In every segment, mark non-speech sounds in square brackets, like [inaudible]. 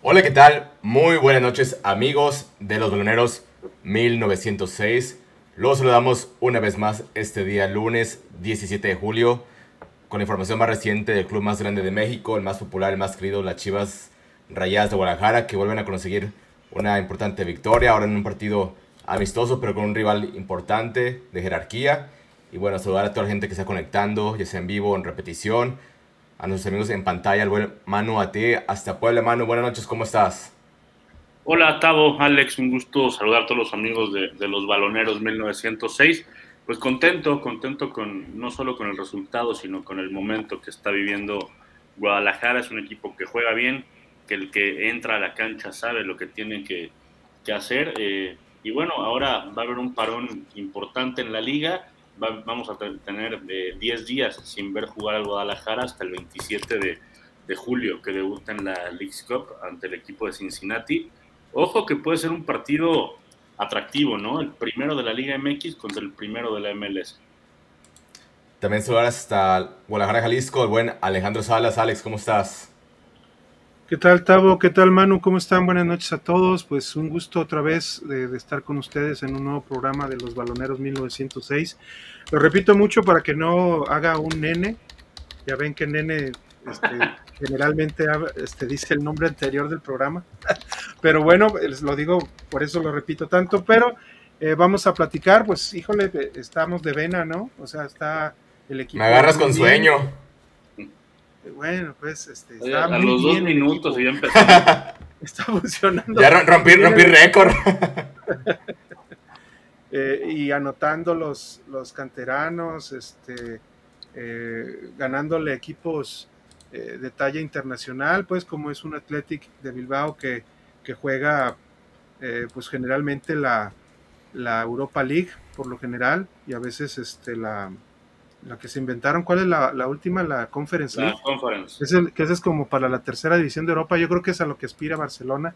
Hola, ¿qué tal? Muy buenas noches, amigos de los baloneros 1906. Los saludamos una vez más este día lunes 17 de julio con la información más reciente del club más grande de México, el más popular, el más querido, las Chivas Rayadas de Guadalajara, que vuelven a conseguir una importante victoria, ahora en un partido amistoso, pero con un rival importante de jerarquía. Y bueno, saludar a toda la gente que está conectando, ya sea en vivo, en repetición, a nuestros amigos en pantalla, al buen Manu, a ti, hasta Puebla, Manu, buenas noches, ¿cómo estás? Hola, Tavo, Alex, un gusto saludar a todos los amigos de, de los Baloneros 1906. Pues contento, contento con no solo con el resultado, sino con el momento que está viviendo Guadalajara. Es un equipo que juega bien, que el que entra a la cancha sabe lo que tiene que, que hacer. Eh, y bueno, ahora va a haber un parón importante en la liga. Va, vamos a tener 10 eh, días sin ver jugar al Guadalajara hasta el 27 de, de julio, que debuta en la League's Cup ante el equipo de Cincinnati. Ojo que puede ser un partido atractivo, ¿no? El primero de la Liga MX contra el primero de la MLS. También saludar hasta Guadalajara, Jalisco, el buen Alejandro Salas. Alex, ¿cómo estás? ¿Qué tal, Tavo? ¿Qué tal, Manu? ¿Cómo están? Buenas noches a todos. Pues un gusto otra vez de, de, estar con ustedes en un nuevo programa de los Baloneros 1906. Lo repito mucho para que no haga un nene. Ya ven que nene este, [laughs] generalmente este, dice el nombre anterior del programa. [laughs] Pero bueno, les lo digo, por eso lo repito tanto. Pero eh, vamos a platicar, pues híjole, estamos de vena, ¿no? O sea, está el equipo. Me agarras con bien. sueño. Bueno, pues este, Oye, a los dos minutos y ya empezó. [laughs] está funcionando. Ya rompí, rompí récord. [laughs] eh, y anotando los, los canteranos, este, eh, ganándole equipos eh, de talla internacional, pues como es un Athletic de Bilbao que, que juega eh, pues generalmente la, la, Europa League por lo general y a veces este, la, la que se inventaron, ¿cuál es la, la última? La Conference League. La Conference. Es el, que ese es como para la tercera división de Europa, yo creo que es a lo que aspira Barcelona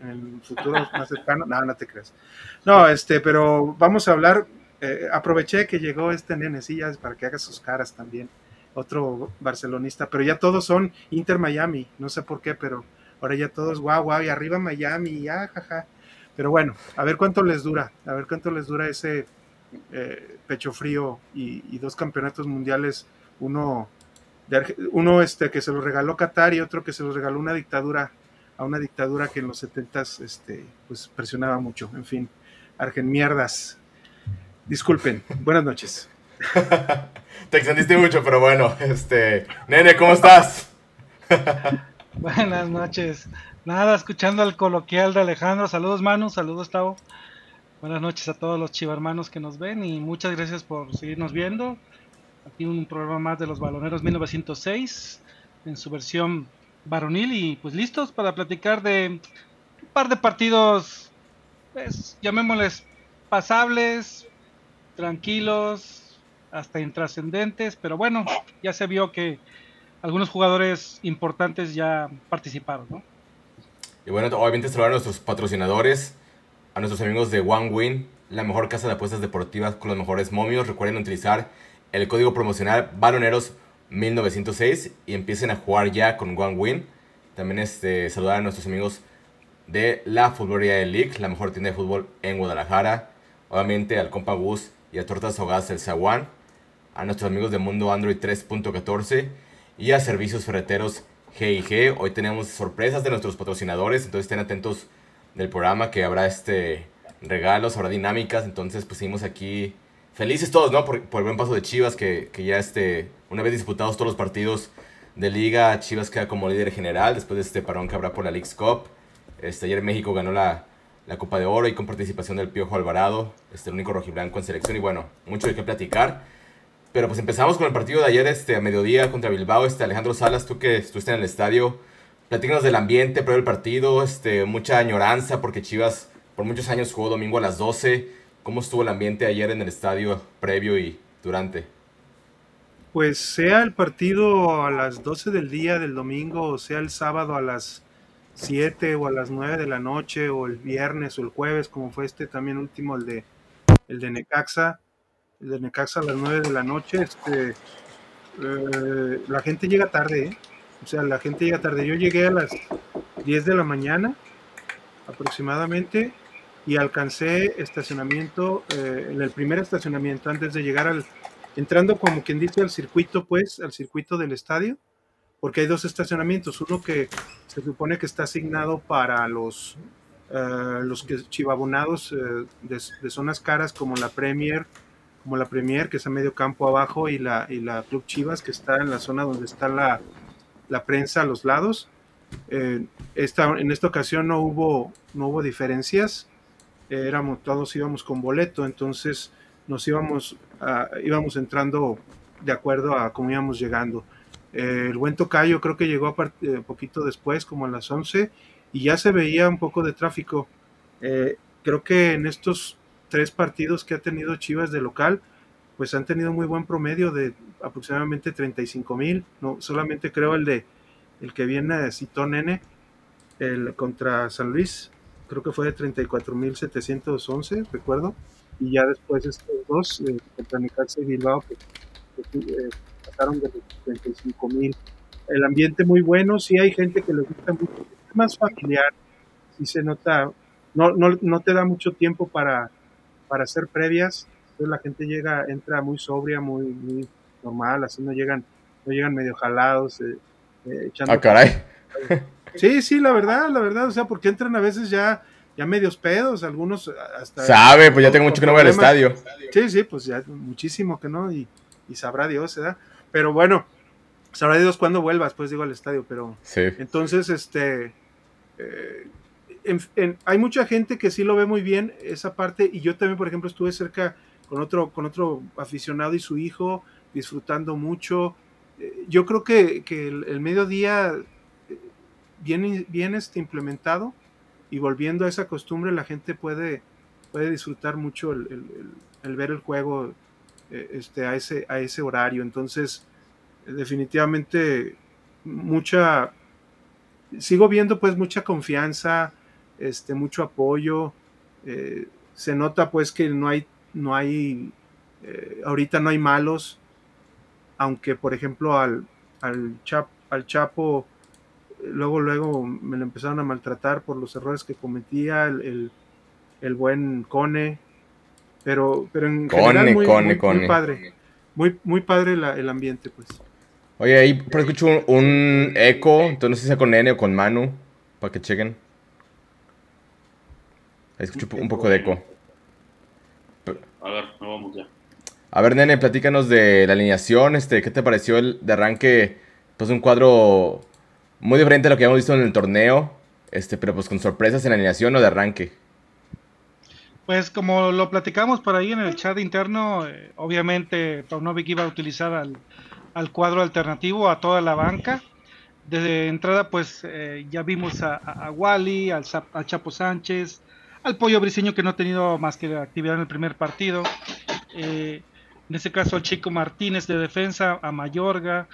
en el futuro [laughs] más cercano, no, no te creas. No, este, pero vamos a hablar, eh, aproveché que llegó este nene, sí, ya para que haga sus caras también otro barcelonista, pero ya todos son Inter Miami, no sé por qué, pero ahora ya todos guau, guau, y arriba Miami, ya, jaja. Pero bueno, a ver cuánto les dura, a ver cuánto les dura ese eh, pecho frío y, y, dos campeonatos mundiales, uno, de, uno este, que se lo regaló Qatar y otro que se lo regaló una dictadura, a una dictadura que en los 70 este, pues presionaba mucho, en fin, argen mierdas. Disculpen, buenas noches. [laughs] Te extendiste mucho, pero bueno, este, nene, ¿cómo estás? [laughs] Buenas noches. Nada, escuchando el coloquial de Alejandro. Saludos, Manu. Saludos, Tavo. Buenas noches a todos los chivarmanos que nos ven y muchas gracias por seguirnos viendo. Aquí un programa más de los Baloneros 1906 en su versión varonil y pues listos para platicar de un par de partidos, pues llamémosles pasables, tranquilos, hasta intrascendentes, pero bueno, ya se vio que algunos jugadores importantes ya participaron, ¿no? Y bueno, obviamente saludar a nuestros patrocinadores, a nuestros amigos de One Win, la mejor casa de apuestas deportivas con los mejores momios. Recuerden utilizar el código promocional Baloneros 1906 y empiecen a jugar ya con One Win. También este, saludar a nuestros amigos de la Futbolería de League, la mejor tienda de fútbol en Guadalajara. Obviamente al compa Gus y a Tortas Ahogadas del Zaguán. A nuestros amigos de Mundo Android 3.14 y a Servicios Ferreteros G&G. Hoy tenemos sorpresas de nuestros patrocinadores, entonces estén atentos del programa que habrá este regalos, habrá dinámicas, entonces pues seguimos aquí felices todos, ¿no? Por, por el buen paso de Chivas, que, que, ya este, una vez disputados todos los partidos de liga, Chivas queda como líder general después de este parón que habrá por la League's Cup. Este, ayer México ganó la, la Copa de Oro y con participación del Piojo Alvarado, este, el único rojiblanco en selección y bueno, mucho de qué platicar. Pero pues empezamos con el partido de ayer este, a mediodía contra Bilbao. Este, Alejandro Salas, tú que estuviste en el estadio, platícanos del ambiente previo al partido, este, mucha añoranza porque Chivas por muchos años jugó domingo a las 12. ¿Cómo estuvo el ambiente ayer en el estadio previo y durante? Pues sea el partido a las 12 del día del domingo o sea el sábado a las 7 o a las 9 de la noche o el viernes o el jueves como fue este también último el de el de Necaxa el de Necaxa a las 9 de la noche este eh, la gente llega tarde ¿eh? O sea la gente llega tarde yo llegué a las 10 de la mañana aproximadamente y alcancé estacionamiento eh, en el primer estacionamiento antes de llegar al entrando como quien dice al circuito pues al circuito del estadio porque hay dos estacionamientos. Uno que se supone que está asignado para los eh, los que chivabonados eh, de, zonas caras como la Premier como la Premier que es a medio campo abajo y la y la Club Chivas que está en la zona donde está la, la prensa a los lados eh, esta, en esta ocasión no hubo, no hubo diferencias, éramos, todos íbamos con boleto, entonces nos íbamos, íbamos entrando de acuerdo a cómo íbamos llegando. Eh, el buen tocayo creo que llegó a eh, poquito después, como a las 11, y ya se veía un poco de tráfico. Eh, creo que en estos tres partidos que ha tenido Chivas de local, pues han tenido muy buen promedio de aproximadamente 35 mil, no, solamente creo el de el que viene citó Nene, el contra San Luis, creo que fue de 34.711, recuerdo, y ya después estos dos, eh, contra Necaxa y Bilbao, que, eh, pasaron de los 35.000. El ambiente muy bueno, sí hay gente que le gusta mucho, es más familiar, sí se nota, no, no, no te da mucho tiempo para, para hacer previas, entonces la gente llega, entra muy sobria, muy, muy normal, así no llegan, no llegan medio jalados, eh, eh, ah, caray. [laughs] Sí, sí, la verdad, la verdad, o sea, porque entran a veces ya, ya medios pedos, algunos hasta... Sabe, pues ya tengo mucho que no voy al estadio. Sí, sí, pues ya muchísimo que no, y, sabrá Dios, ¿verdad? Pero bueno, sabrá Dios cuándo vuelvas, pues digo, al estadio, pero... Sí. Entonces, este... Eh, hay mucha gente que sí lo ve muy bien esa parte, y yo también, por ejemplo, estuve cerca con otro, con otro aficionado y su hijo, disfrutando mucho, yo creo que, el, mediodía eh, bien, este, implementado y volviendo a esa costumbre la gente puede, puede disfrutar mucho el, ver el juego eh, este, a, ese, a ese horario. Entonces, definitivamente mucha, sigo viendo pues mucha confianza, este, mucho apoyo. Eh, se nota pues que no hay, no hay, ahorita no hay malos aunque por ejemplo al, al, al Chapo luego luego me lo empezaron a maltratar por los errores que cometía el, el, buen Cone pero pero en general muy, muy, padre muy muy padre el ambiente pues. Oye ahí por escucho un, eco entonces no sé si sea con N o con Manu para que chequen. Ahí escucho un poco de eco a ver vamos ya a ver, nene, platícanos de la alineación. Este, ¿Qué te pareció el de arranque? Pues un cuadro muy diferente a lo que habíamos visto en el torneo. Este, pero pues con sorpresas en la alineación o de arranque. Pues como lo platicamos por ahí en el chat interno, eh, obviamente Paunovic iba a utilizar al, cuadro alternativo, a toda la banca. Desde entrada, pues eh, ya vimos a, Wally, al, a Chapo Sánchez, al Pollo Briseño que no ha tenido más que actividad en el primer partido. Eh, en este caso al Chico Martínez de defensa, a Mayorga,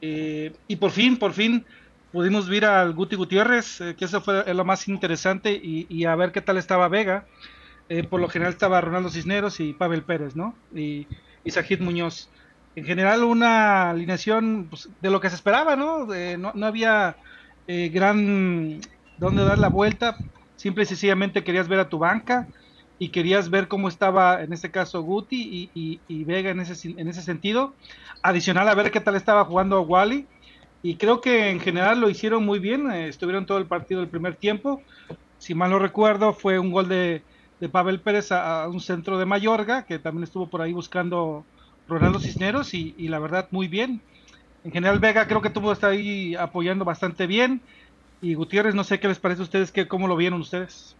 eh, y por fin, por fin pudimos ver al Guti Gutiérrez, eh, que eso fue lo más interesante, y, a ver qué tal estaba Vega. Por lo general estaba Ronaldo Cisneros y Pavel Pérez, ¿no? Y, y Sajid Muñoz. En general una alineación pues, de lo que se esperaba, ¿no? no, no, había gran donde dar la vuelta, simple y sencillamente querías ver a tu banca, y querías ver cómo estaba en este caso Guti y, Vega en ese, en ese sentido. Adicional a ver qué tal estaba jugando Wally. Y creo que en general lo hicieron muy bien. Eh, estuvieron todo el partido el primer tiempo. Si mal no recuerdo, fue un gol de, de Pavel Pérez a, un centro de Mayorga, que también estuvo por ahí buscando Ronaldo Cisneros. Y, la verdad, muy bien. En general, Vega creo que tuvo estar ahí apoyando bastante bien. Y Gutiérrez, no sé qué les parece a ustedes, que, cómo lo vieron ustedes.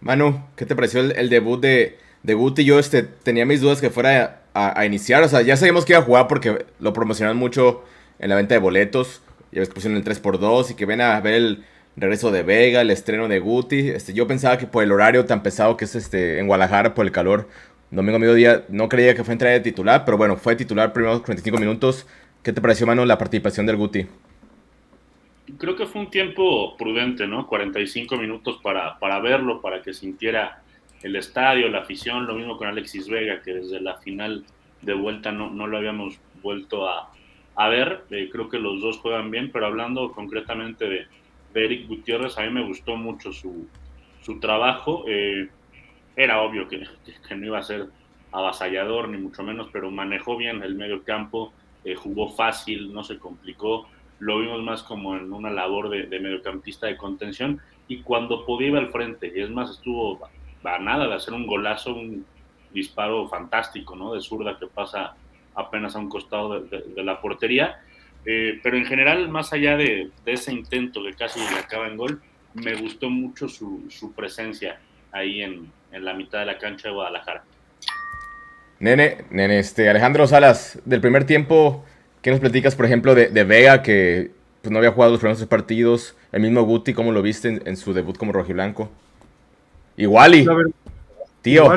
Manu, ¿qué te pareció el, debut de, de Guti? Yo este, tenía mis dudas que fuera a, iniciar. O sea, ya sabíamos que iba a jugar porque lo promocionaron mucho en la venta de boletos. Ya ves pusieron el 3x2 y que ven a ver el regreso de Vega, el estreno de Guti. Este, yo pensaba que por el horario tan pesado que es este en Guadalajara, por el calor, domingo mediodía, no creía que fue entrada de titular, pero bueno, fue titular primeros 45 minutos. ¿Qué te pareció, Manu, la participación del Guti? Creo que fue un tiempo prudente, ¿no? 45 minutos para, para verlo, para que sintiera el estadio, la afición, lo mismo con Alexis Vega, que desde la final de vuelta no, no lo habíamos vuelto a, a ver. Eh, creo que los dos juegan bien, pero hablando concretamente de, Eric Gutiérrez, a mí me gustó mucho su, su trabajo. Eh, era obvio que, que, no iba a ser avasallador, ni mucho menos, pero manejó bien el medio campo, eh, jugó fácil, no se complicó. Lo vimos más como en una labor de, mediocampista de contención y cuando podía ir al frente. Y es más, estuvo a nada de hacer un golazo, un disparo fantástico, ¿no? De zurda que pasa apenas a un costado de, la portería. Eh, pero en general, más allá de, ese intento que casi le acaba en gol, me gustó mucho su, su presencia ahí en, en, la mitad de la cancha de Guadalajara. Nene, nene, este, Alejandro Salas, del primer tiempo, ¿qué nos platicas, por ejemplo, de, de Vega, que pues, no había jugado los primeros partidos? El mismo Guti, ¿cómo lo viste en, en su debut como rojiblanco? Y Wally, tío.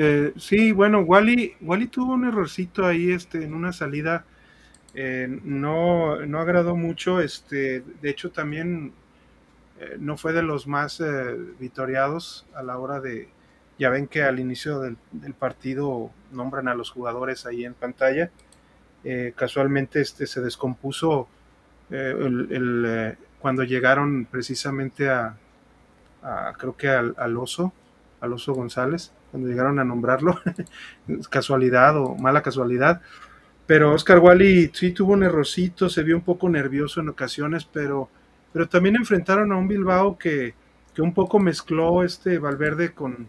Eh, sí, bueno, Wally, Wally tuvo un errorcito ahí este, en una salida. Eh, no, no agradó mucho. Este, de hecho, también eh, no fue de los más vitoriados a la hora de. Ya ven que al inicio del, partido nombran a los jugadores ahí en pantalla. Casualmente este, se descompuso el, cuando llegaron precisamente a, creo que al, al oso, al oso González cuando llegaron a nombrarlo, [laughs] casualidad o mala casualidad. Pero Oscar Wally sí tuvo un errorcito, se vio un poco nervioso en ocasiones, pero, pero también enfrentaron a un Bilbao que, que un poco mezcló este Valverde con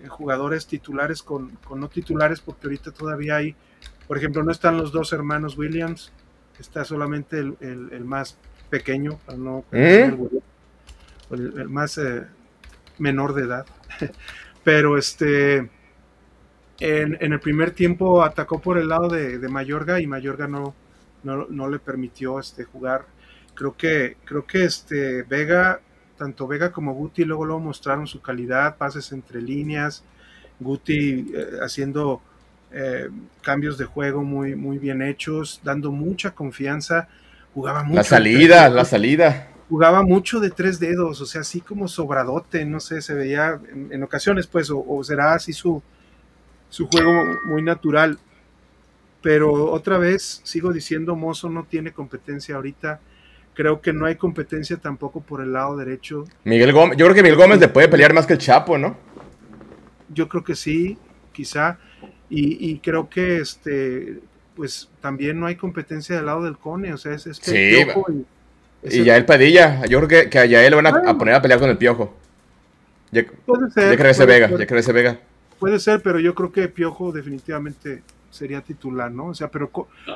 eh, jugadores titulares con, con, no titulares, porque ahorita todavía hay, por ejemplo, no están los dos hermanos Williams, está solamente el, el, más pequeño, no, ¿Eh? el, más eh, menor de edad. [laughs] Pero este, en, el primer tiempo atacó por el lado de, de Mayorga y Mayorga no, no, le permitió este, jugar. Creo que, creo que este, Vega, tanto Vega como Guti luego, luego mostraron su calidad, pases entre líneas, Guti eh, haciendo eh, cambios de juego muy, muy bien hechos, dando mucha confianza, jugaba mucho. La salida, la salida jugaba mucho de tres dedos, o sea, así como sobradote, no sé, se veía en, ocasiones, pues, o, será así su, su juego muy natural. Pero otra vez, sigo diciendo, Mozo no tiene competencia ahorita. Creo que no hay competencia tampoco por el lado derecho. Miguel Gómez, yo creo que Miguel Gómez le puede pelear más que el Chapo, ¿no? Yo creo que sí, quizá. Y, creo que este, pues también no hay competencia del lado del Cone, o sea, es, es sí, y ya el Padilla, yo creo que, que a Yael lo van a, poner a pelear con el Piojo. Ya, puede ser. Ya ese Vega, ya ese Vega. Puede ser, pero yo creo que Piojo definitivamente sería titular, ¿no? O sea, pero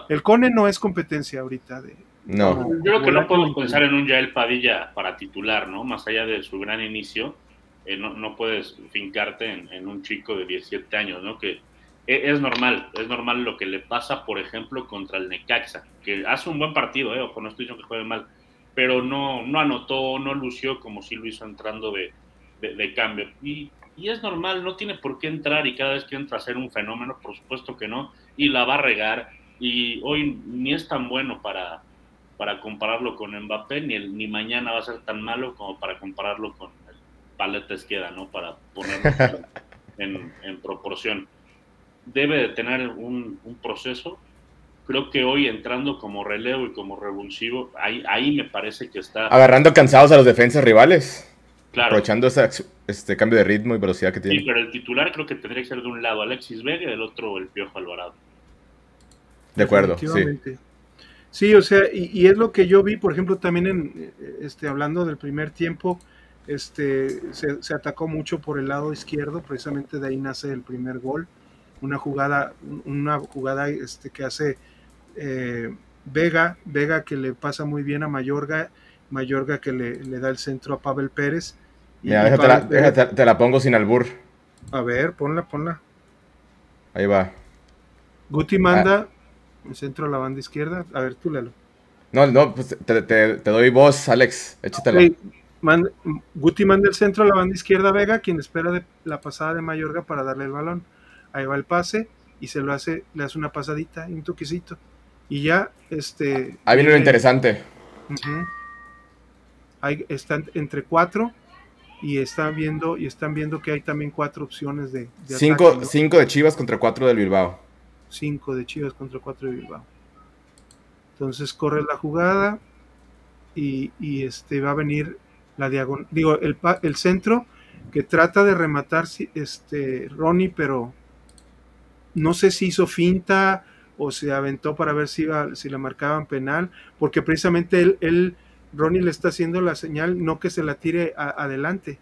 el Cone no es competencia ahorita de... No. Yo creo que no podemos pensar en un Yael Padilla para titular, ¿no? Más allá de su gran inicio, eh, no, no, puedes fincarte en, en, un chico de 17 años, ¿no? Que es normal, es normal lo que le pasa, por ejemplo, contra el Necaxa, que hace un buen partido, ¿eh? Ojo, no estoy diciendo que juegue mal, pero no, no anotó, no lució como si lo hizo entrando de, de, cambio. Y, y, es normal, no tiene por qué entrar y cada vez que entra a ser un fenómeno, por supuesto que no, y la va a regar. Y hoy ni es tan bueno para, para compararlo con Mbappé, ni, el, ni mañana va a ser tan malo como para compararlo con el paleta izquierda, ¿no? Para ponerlo [laughs] en, en, proporción. Debe de tener un, un proceso creo que hoy entrando como relevo y como revulsivo, ahí, ahí me parece que está... Agarrando cansados a los defensas rivales. Claro. Aprovechando ese este cambio de ritmo y velocidad que tiene. Sí, pero el titular creo que tendría que ser de un lado Alexis Vega y del otro el Piojo Alvarado. De acuerdo, sí. Sí, o sea, y, es lo que yo vi, por ejemplo, también en, este, hablando del primer tiempo, este, se, se, atacó mucho por el lado izquierdo, precisamente de ahí nace el primer gol, una jugada, una jugada este, que hace eh, Vega, Vega que le pasa muy bien a Mayorga, Mayorga que le, da el centro a Pavel Pérez. Y te, la, pongo sin albur. A ver, ponla, ponla. Ahí va. Guti manda ah. el centro a la banda izquierda. A ver, tú lelo. No, no, pues te, doy voz, Alex. Échatela. Guti manda el centro a la banda izquierda Vega, quien espera de la pasada de Mayorga para darle el balón. Ahí va el pase y se lo hace, le hace una pasadita, un toquecito y ya, este... Ahí viene lo interesante. están entre cuatro y están viendo y están viendo que hay también cuatro opciones de, cinco, cinco de Chivas contra cuatro del Bilbao. Cinco de Chivas contra cuatro de Bilbao. Entonces corre la jugada y, y este va a venir la diagonal, digo, el, el centro que trata de rematar este Ronnie, pero no sé si hizo finta o se aventó para ver si, iba, si le marcaban penal, porque precisamente él, él, Ronnie le está haciendo la señal, no que se la tire adelante.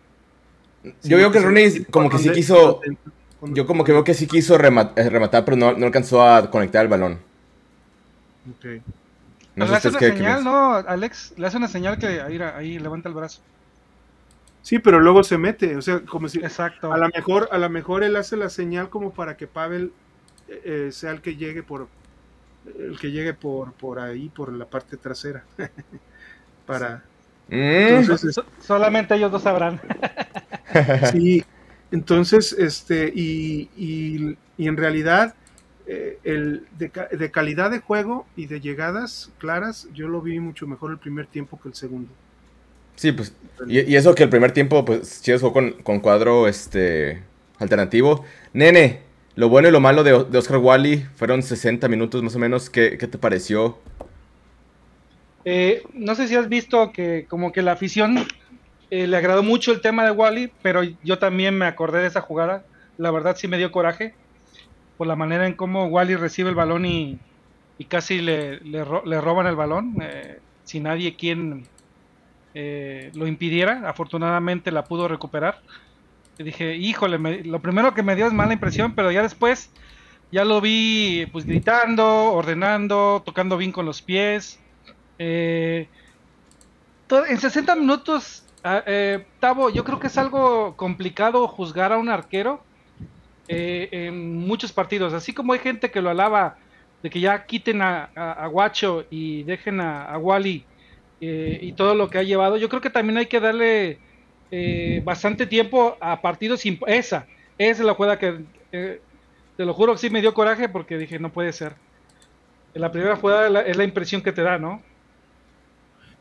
Yo veo que, Ronnie como que sí quiso, yo como que veo que sí quiso eh, rematar, pero no, no alcanzó a conectar el balón. Ok. No le hace una señal, ¿no, Alex? Le hace una señal que ahí, ahí levanta el brazo. Sí, pero luego se mete, o sea, como si Exacto. a lo mejor a lo mejor él hace la señal como para que Pavel eh, eh, sea el que llegue por el que llegue por por ahí por la parte trasera [laughs] para mm. solamente ellos dos sabrán. [laughs] [laughs] sí, entonces este y, y, y en realidad eh, el de, de calidad de juego y de llegadas claras yo lo vi mucho mejor el primer tiempo que el segundo. Sí, pues. Y, eso que el primer tiempo, pues, Chivas jugó con, con, cuadro este alternativo. Nene, lo bueno y lo malo de, Oscar Wally fueron 60 minutos más o menos. ¿Qué, te pareció? Eh, no sé si has visto que como que la afición eh, le agradó mucho el tema de Wally, pero yo también me acordé de esa jugada. La verdad sí me dio coraje por la manera en cómo Wally recibe el balón y, casi le, le, roban el balón. Eh, sin nadie quien eh, lo impidiera. Afortunadamente la pudo recuperar. Dije, híjole, lo primero que me dio es mala impresión, pero ya después ya lo vi pues gritando, ordenando, tocando bien con los pies. Eh, en 60 minutos, ah, eh, Tavo, yo creo que es algo complicado juzgar a un arquero en muchos partidos. Así como hay gente que lo alaba de que ya quiten a, Guacho y dejen a, a Wally eh, y todo lo que ha llevado. Yo creo que también hay que darle eh, bastante tiempo a partidos sin esa. Esa es la jugada que eh, te lo juro que sí me dio coraje porque dije no puede ser. En la primera jugada es la impresión que te da, ¿no?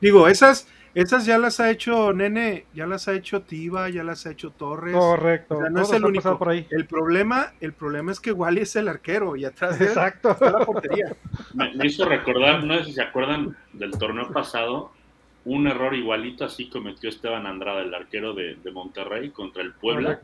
Digo, esas, esas ya las ha hecho Nene, ya las ha hecho Tiva, ya las ha hecho Torres. Correcto. no es el único. Por ahí. El problema, el problema es que Wally es el arquero y atrás de Exacto. está la portería. Me, hizo recordar, no sé si se acuerdan del torneo pasado, un error igualito así cometió Esteban Andrada, el arquero de, Monterrey contra el Puebla.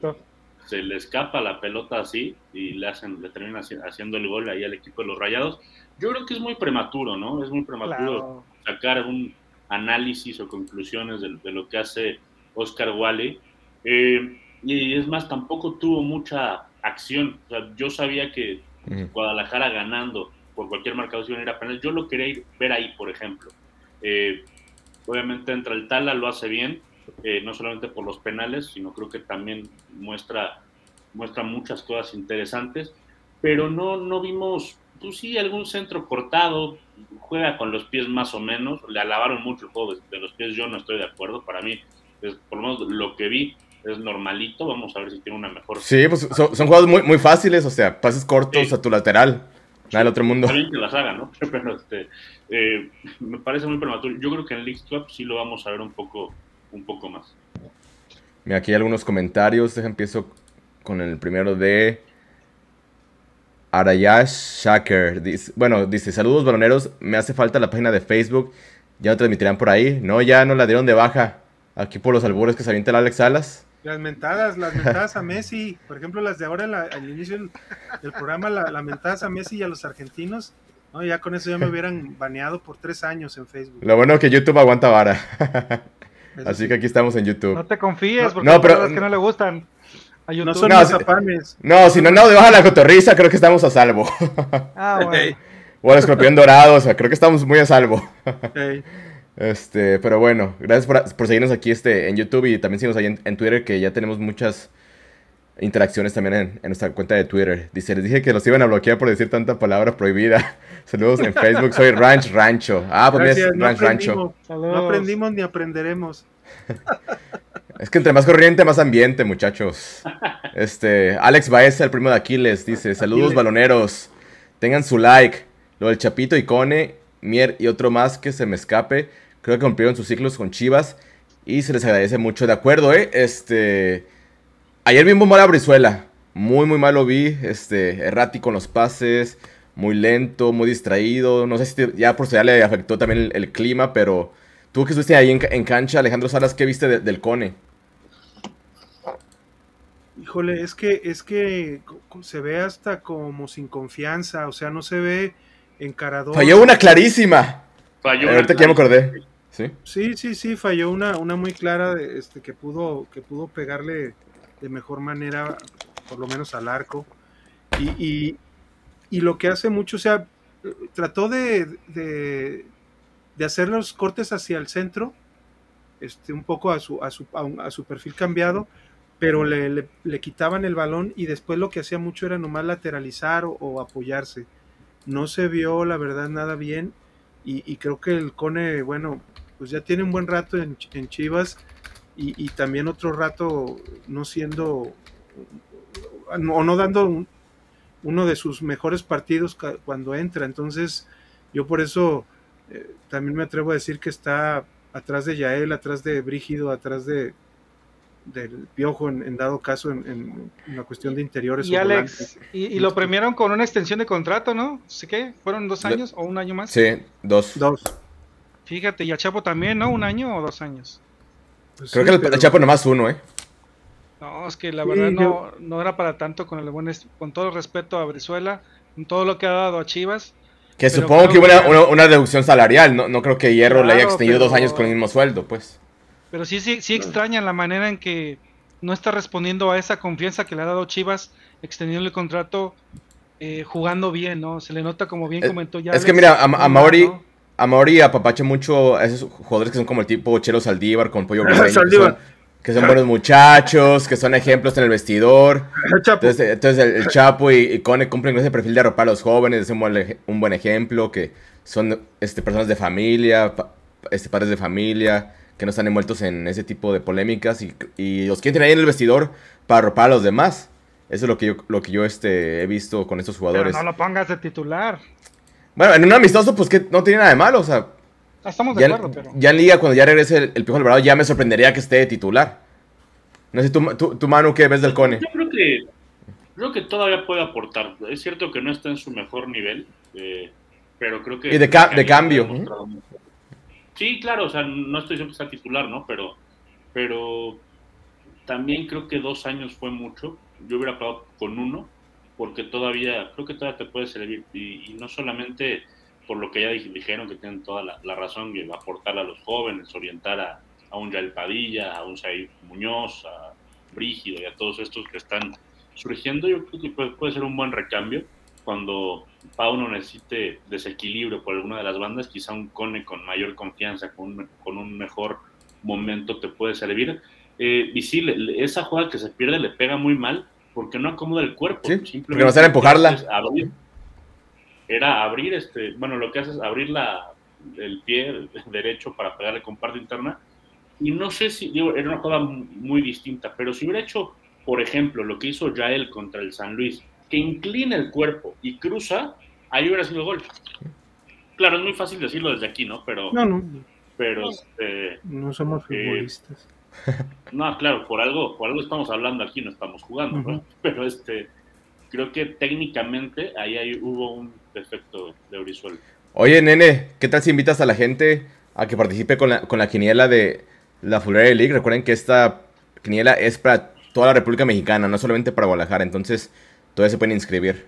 Se le escapa la pelota así y le hacen, le terminan haciendo el gol ahí al equipo de los Rayados. Yo creo que es muy prematuro, ¿no? Es muy prematuro sacar un análisis o conclusiones de, lo que hace Oscar Wally. Eh, y es más, tampoco tuvo mucha acción. O sea, yo sabía que Guadalajara ganando por cualquier marcación era penal. Yo lo quería ver ahí, por ejemplo. Eh, obviamente entra el Tala, lo hace bien, eh, no solamente por los penales, sino creo que también muestra, muestra muchas cosas interesantes. Pero no, no vimos, pues sí, algún centro cortado, juega con los pies más o menos, le alabaron mucho el juego de, los pies, yo no estoy de acuerdo, para mí, es, por lo menos lo que vi, es normalito. Vamos a ver si tiene una mejor. Sí, pues son, son juegos muy, muy fáciles, o sea, pases cortos a tu lateral. Nada del otro mundo. Está bien que las haga, ¿no? [laughs] Pero este, eh, me parece muy prematuro. Yo creo que en League Cup sí lo vamos a ver un poco, un poco más. Mira, aquí hay algunos comentarios. Deja, empiezo con el primero de Arayash Shaker. Dice, bueno, dice, saludos baloneros, me hace falta la página de Facebook. Ya no transmitirán por ahí. No, ya no la dieron de baja. Aquí por los albures que se avienta el Alex Salas. Las mentadas, las mentadas a Messi, por ejemplo, las de ahora al inicio del, programa, las la mentadas a Messi y a los argentinos, no, ya con eso ya me hubieran baneado por tres años en Facebook. Lo bueno es que YouTube aguanta vara. Así que aquí estamos en YouTube. No te confíes, porque no, pero, que no le gustan. A YouTube. No son no, si, no, si no, no, debajo de la cotorriza, creo que estamos a salvo. Ah, [laughs] bueno. o el escorpión dorado, o sea, creo que estamos muy a salvo. Este, pero bueno, gracias por, seguirnos aquí este, en YouTube y también síguenos ahí en, Twitter, que ya tenemos muchas interacciones también en, nuestra cuenta de Twitter. Dice, les dije que los iban a bloquear por decir tanta palabra prohibida. [laughs] Saludos en Facebook, soy Ranch Rancho. Ah, pues es Ranch Rancho. No aprendimos ni aprenderemos. [laughs] Es que entre más corriente, más ambiente, muchachos. Este, Alex Baeza, el primo de Aquiles, dice, saludos baloneros. Tengan su like. Lo del Chapito y Cone, Mier y otro más que se me escape. Creo que cumplieron sus ciclos con Chivas y se les agradece mucho. De acuerdo, ¿eh? Este. Ayer vimos mal a Brizuela. Muy, muy mal lo vi. Este, errático en los pases. Muy lento, muy distraído. No sé si ya por ya le afectó también el, clima, pero Tú que estuviste ahí en, cancha, Alejandro Salas, ¿qué viste del Cone? Híjole, es que, es que se ve hasta como sin confianza, o sea, no se ve encarador. Falló una clarísima. Falló. Ahorita que ya me acordé. ¿Sí? sí, sí, falló una, una muy clara este, que, pudo, que pudo pegarle de mejor manera, por lo menos al arco. Y, y, lo que hace mucho, o sea, trató de, de, hacer los cortes hacia el centro, este, un poco a su, a su, a su perfil cambiado, pero le, le, quitaban el balón y después lo que hacía mucho era nomás lateralizar o, apoyarse. No se vio, la verdad, nada bien y, creo que el Cone, bueno, pues ya tiene un buen rato en, en Chivas y, también otro rato no siendo o no dando uno de sus mejores partidos cuando entra. Entonces, yo por eso eh, también me atrevo a decir que está atrás de Yael, atrás de Brígido, atrás de, del Piojo en, dado caso en, la cuestión de interiores. Y Alex, y, lo premiaron con una extensión de contrato, ¿no? ¿Sí qué? ¿Fueron dos años o un año más? Sí, dos. Dos. Fíjate, y a Chapo también, ¿no? ¿Un año o dos años? Pues Creo que el, Chapo nomás uno, ¿eh? No, es que la verdad no, no era para tanto con el buen con todo el respeto a Brizuela, con todo lo que ha dado a Chivas. Que supongo que hubo una, una, reducción salarial, no, no creo que Hierro le haya extendido dos años con el mismo sueldo, pues. Pero sí, sí, sí extraña la manera en que no está respondiendo a esa confianza que le ha dado Chivas, extendiendo el contrato, eh, jugando bien, ¿no? Se le nota como bien eh, comentó ya. Es que mira, a, a Mauri, a Mauri apapacha mucho a esos jugadores que son como el tipo Chelo Saldívar con Pollo [laughs] Briseño, que, son, buenos muchachos, que son ejemplos en el vestidor. [laughs] Entonces, entonces el, [laughs] Chapo y, Cone cumplen ese perfil de arropar a los jóvenes, es un buen, un buen ejemplo, que son este, personas de familia, este, padres de familia que no están envueltos en ese tipo de polémicas y, y los quieren tener ahí en el vestidor para arropar a los demás. Eso es lo que yo, lo que yo este, he visto con estos jugadores. Pero no lo pongas de titular. Bueno, en un amistoso, pues que no tiene nada de malo, o sea. Ah, estamos de acuerdo, pero. Ya en Liga, cuando ya regrese el, el Piojo Alvarado, ya me sorprendería que esté de titular. No sé, tú, tú, Manu, ¿qué ves del Cone? Yo creo que, creo que todavía puede aportar. Es cierto que no está en su mejor nivel, eh, pero creo que. Y de, de cambio. Sí, claro, o sea, no estoy diciendo que sea titular, ¿no? Pero, pero también creo que dos años fue mucho. Yo hubiera probado con uno, porque todavía, creo que todavía te puede servir. Y, no solamente por lo que ya dijeron, que tienen toda la, razón de aportar a los jóvenes, orientar a, a un Yael Padilla, a un Said Muñoz, a Brígido y a todos estos que están surgiendo, yo creo que puede, ser un buen recambio cuando Pauno necesite desequilibrio por alguna de las bandas, quizá un Cone con mayor confianza, con un, con un mejor momento te puede servir. Eh, y sí, esa jugada que se pierde le pega muy mal porque no acomoda el cuerpo. Sí, porque no sabe empujarla. era abrir, este, bueno, lo que hace es abrir la, el pie derecho para pegarle con parte interna. Y no sé si, digo, era una jugada muy distinta, pero si hubiera hecho, por ejemplo, lo que hizo Jael contra el San Luis, que inclina el cuerpo y cruza, ahí hubiera sido gol. Claro, es muy fácil decirlo desde aquí, ¿no? Pero, no, no. Pero, este, no somos eh, futbolistas. [laughs] no, claro, por algo, por algo estamos hablando aquí, no estamos jugando, ¿no? [laughs] Pero este, creo que técnicamente ahí hubo un defecto de Brizuela. Oye, nene, ¿qué tal si invitas a la gente a que participe con la, con la quiniela de la Fulera League? Recuerden que esta quiniela es para toda la República Mexicana, no solamente para Guadalajara. Entonces, todavía se pueden inscribir.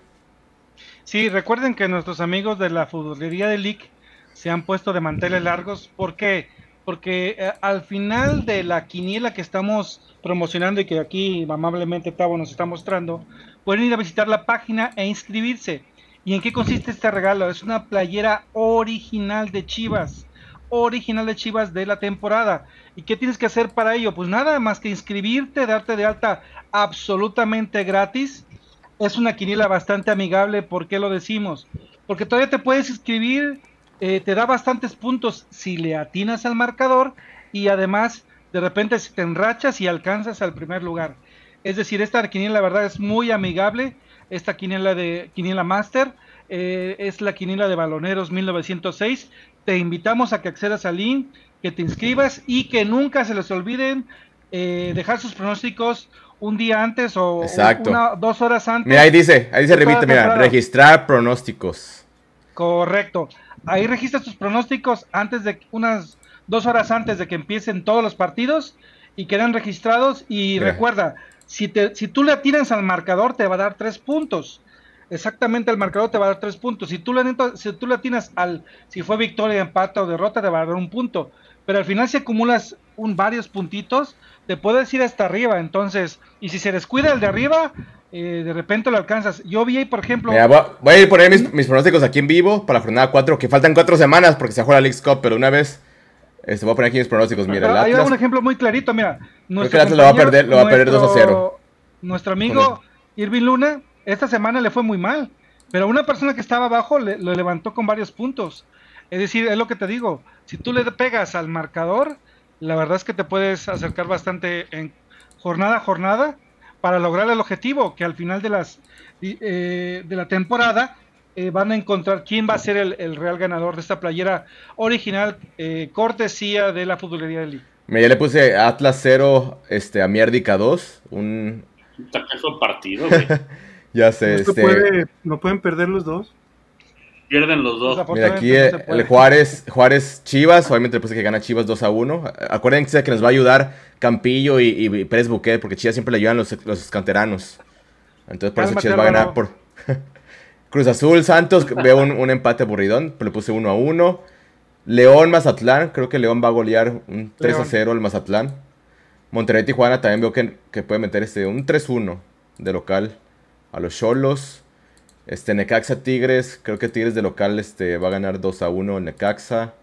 Sí, recuerden que nuestros amigos de la futbolería de League se han puesto de manteles largos. ¿Por qué? Porque eh, al final de la quiniela que estamos promocionando y que aquí amablemente Tavo nos está mostrando, pueden ir a visitar la página e inscribirse. ¿Y en qué consiste este regalo? Es una playera original de Chivas. Original de Chivas de la temporada. ¿Y qué tienes que hacer para ello? Pues nada más que inscribirte, darte de alta absolutamente gratis es una quiniela bastante amigable. ¿Por qué lo decimos? Porque todavía te puedes inscribir, eh, te da bastantes puntos si le atinas al marcador y además de repente si te enrachas y alcanzas al primer lugar. Es decir, esta quiniela la verdad es muy amigable. Esta quiniela de quiniela Master eh, es la quiniela de Baloneros 1906. Te invitamos a que accedas al link, que te inscribas y que nunca se les olviden eh, dejar sus pronósticos un día antes o Una, dos horas antes. Mira, ahí dice, ahí dice revite, mira, registrar pronósticos. Correcto. Ahí registras tus pronósticos antes de unas dos horas antes de que empiecen todos los partidos y quedan registrados. Y recuerda, si, te, si tú le atinas al marcador, te va a dar tres puntos. Exactamente, el marcador te va a dar tres puntos. Si tú le, si tú le atinas al, si fue victoria, empate o derrota, te va a dar un punto. Pero al final, si acumulas un, varios puntitos, te puedes ir hasta arriba. Entonces, y si se descuida el de arriba, eh, de repente lo alcanzas. Yo vi ahí, por ejemplo. voy, a ir poner mis, mis, pronósticos aquí en vivo para la jornada 4, que faltan cuatro semanas porque se juega la League Cup, pero una vez. Este, voy a poner aquí mis pronósticos. Mira, el Atlas, hay un ejemplo muy clarito. Mira, Atlas lo va a perder, lo va a perder 2 a 0. Nuestro amigo Irving Luna, esta semana le fue muy mal. Pero una persona que estaba abajo le, lo levantó con varios puntos. Es decir, es lo que te digo. Si tú le pegas al marcador, la verdad es que te puedes acercar bastante en jornada a jornada para lograr el objetivo, que al final de, las, eh, de la temporada eh, van a encontrar quién va a ser el, real ganador de esta playera original, eh, cortesía de la futbolería de Liga. Ya le puse Atlas 0 este, a Mierdica 2, un... un partido, [laughs] ya sé. Este... ¿No pueden perder los dos? Pierden los dos. Mira, aquí el Juárez, Juárez Chivas, obviamente puse que gana Chivas 2 a 1. Acuérdense que nos va a ayudar Campillo y, Pérez Buquet, porque Chivas siempre le ayudan los, los canteranos. Entonces por eso Chivas va a ganar por... [laughs] Cruz Azul, Santos, veo un, empate aburridón, le puse 1 a 1. León, Mazatlán, creo que León va a golear un 3 a 0 al Mazatlán. Monterrey, Tijuana, también veo que, que puede meter este, un 3-1 de local a los Cholos. Este, Necaxa Tigres, creo que Tigres de local este, va a ganar 2 a 1 en Necaxa.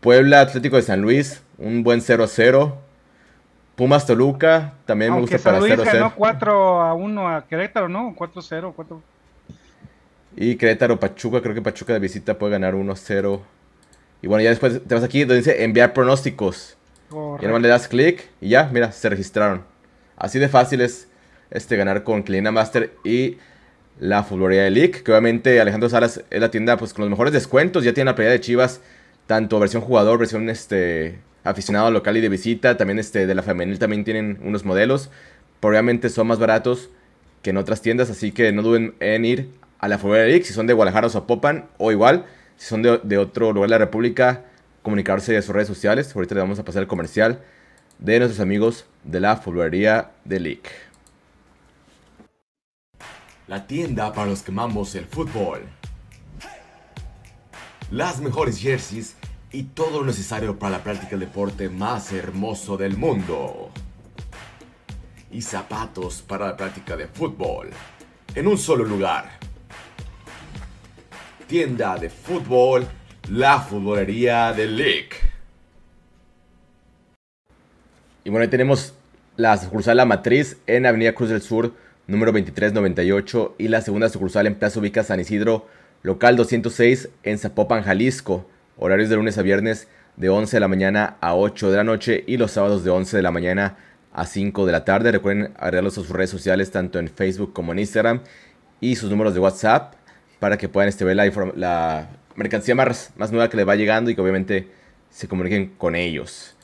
Puebla Atlético de San Luis, un buen 0 a 0. Pumas Toluca, también me gusta para 0 a 0. 4 a 1 a Querétaro, ¿no? 4 a 0, 4. Y Querétaro Pachuca, creo que Pachuca de visita puede ganar 1 a 0. Y bueno, ya después te vas aquí donde dice enviar pronósticos. Y nomás le das clic y ya, mira, se registraron. Así de fácil es este, ganar con Clina Master y la Futbolería de League, que obviamente Alejandro Salas es la tienda pues con los mejores descuentos, ya tiene la pelea de Chivas, tanto versión jugador, versión este aficionado local y de visita, también este de la femenil también tienen unos modelos, pero obviamente son más baratos que en otras tiendas, así que no duden en ir a la Futbolería de League, si son de Guadalajara o Zapopan, o igual, si son de, de otro lugar de la República, comunicarse a sus redes sociales, ahorita le vamos a pasar el comercial de nuestros amigos de la Futbolería de League la tienda para los que amamos el fútbol. Las mejores jerseys y todo lo necesario para la práctica del deporte más hermoso del mundo. Y zapatos para la práctica de fútbol. En un solo lugar. Tienda de fútbol, la futbolería de League. Y bueno, ahí tenemos la sucursal La Matriz en Avenida Cruz del Sur número 2398 y la segunda sucursal en Plaza Ubica San Isidro, local 206 en Zapopan, Jalisco. Horarios de lunes a viernes de 11 de la mañana a 8 de la noche y los sábados de 11 de la mañana a 5 de la tarde. Recuerden agregarlos a sus redes sociales tanto en Facebook como en Instagram y sus números de WhatsApp para que puedan este, ver la, mercancía más, más nueva que les va llegando y que obviamente se comuniquen con ellos.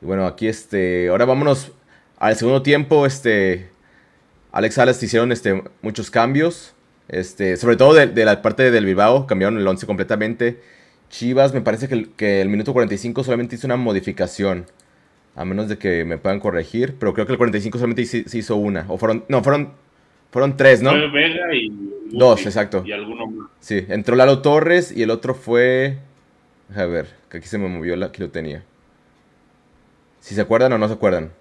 Y bueno, aquí este, ahora vámonos al segundo tiempo, este, Alex Salas hicieron este, muchos cambios. Este, sobre todo de, la parte del Bilbao, cambiaron el 11 completamente. Chivas, me parece que el, minuto 45 solamente hizo una modificación. A menos de que me puedan corregir. Pero creo que el 45 solamente se, hizo una. O fueron. No, fueron. Fueron tres, ¿no? Fue Vega y. Dos, exacto. Y alguno más. Sí, entró Lalo Torres y el otro fue. A ver, que aquí se me movió, aquí lo tenía. Si se acuerdan o no se acuerdan.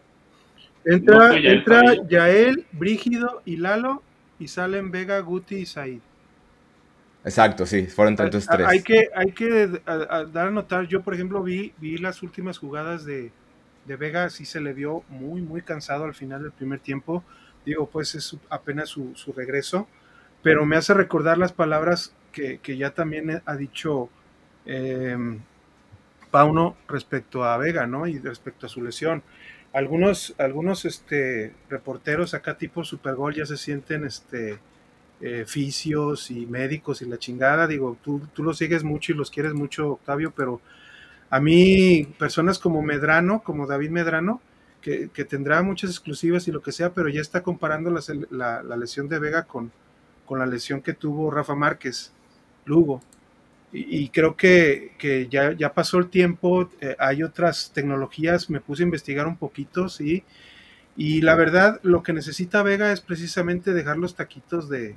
Entra, entra Yael, Brígido y Lalo y salen Vega, Guti y Said. Exacto, sí, fueron tantos tres. Hay que, hay que dar a notar, yo por ejemplo vi, vi las últimas jugadas de, Vega, sí se le vio muy, muy cansado al final del primer tiempo. Digo, pues es apenas su, regreso, pero me hace recordar las palabras que, ya también ha dicho eh, Pauno respecto a Vega, ¿no? Y respecto a su lesión algunos, algunos este, reporteros acá tipo Supergol ya se sienten este, eh, fisios y médicos y la chingada. Digo, tú, tú los sigues mucho y los quieres mucho, Octavio, pero a mí, personas como Medrano, como David Medrano, que, tendrá muchas exclusivas y lo que sea, pero ya está comparando la, lesión de Vega con, con la lesión que tuvo Rafa Márquez, Lugo. Y, creo que, que ya, ya, pasó el tiempo, eh, hay otras tecnologías, me puse a investigar un poquito, sí, y la verdad lo que necesita Vega es precisamente dejar los taquitos de,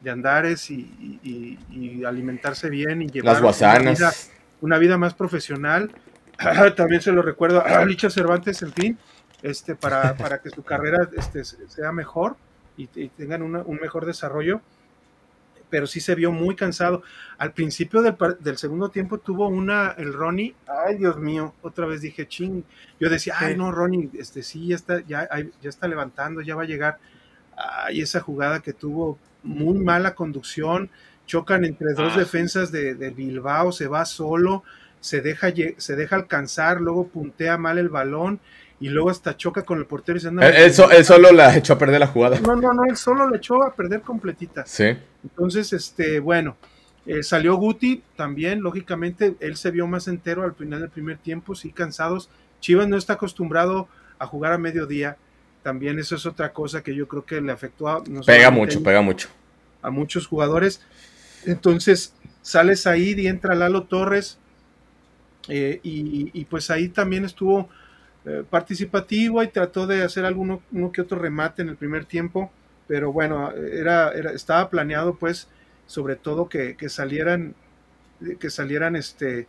de Andares y, y, alimentarse bien y llevar Las una vida, una vida más profesional. [clears throat] También se lo recuerdo a [clears throat] Licha Cervantes, en fin, este, para, para que su carrera este, sea mejor y, tengan un mejor desarrollo pero sí se vio muy cansado. Al principio del, del, segundo tiempo tuvo una, el Ronnie, ay Dios mío, otra vez dije, ching, yo decía, ay no, Ronnie, este sí, ya está, ya, ya está levantando, ya va a llegar. Ay, esa jugada que tuvo muy mala conducción, chocan entre dos ah. defensas de, de, Bilbao, se va solo, se deja, se deja alcanzar, luego puntea mal el balón y luego hasta choca con el portero y se anda. Él, solo la echó a perder la jugada. No, no, no, él solo la echó a perder completita. Sí. Entonces, este, bueno, eh, salió Guti también, lógicamente, él se vio más entero al final del primer tiempo, sí, cansados. Chivas no está acostumbrado a jugar a mediodía. También eso es otra cosa que yo creo que le afectó a. pega mucho, pega mucho. A muchos jugadores. Entonces, sales ahí y entra Lalo Torres. Eh, y, y, pues ahí también estuvo eh, participativo y trató de hacer alguno uno que otro remate en el primer tiempo, pero bueno, era, estaba planeado pues sobre todo que, salieran que salieran este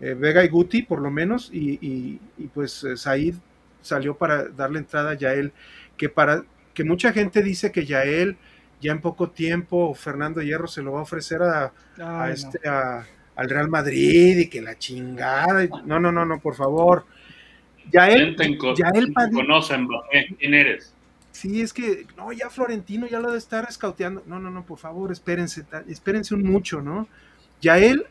eh, Vega y Guti por lo menos y, pues eh, Said salió para darle entrada a Yael que para que mucha gente dice que Yael ya en poco tiempo Fernando Hierro se lo va a ofrecer a, este al Real Madrid y que la chingada no no no no por favor ya él, ya él conocen, ¿quién eres? Sí, es que, no, ya Florentino ya lo de estar escauteando. No, no, no, por favor, espérense, espérense un mucho, ¿no? Ya él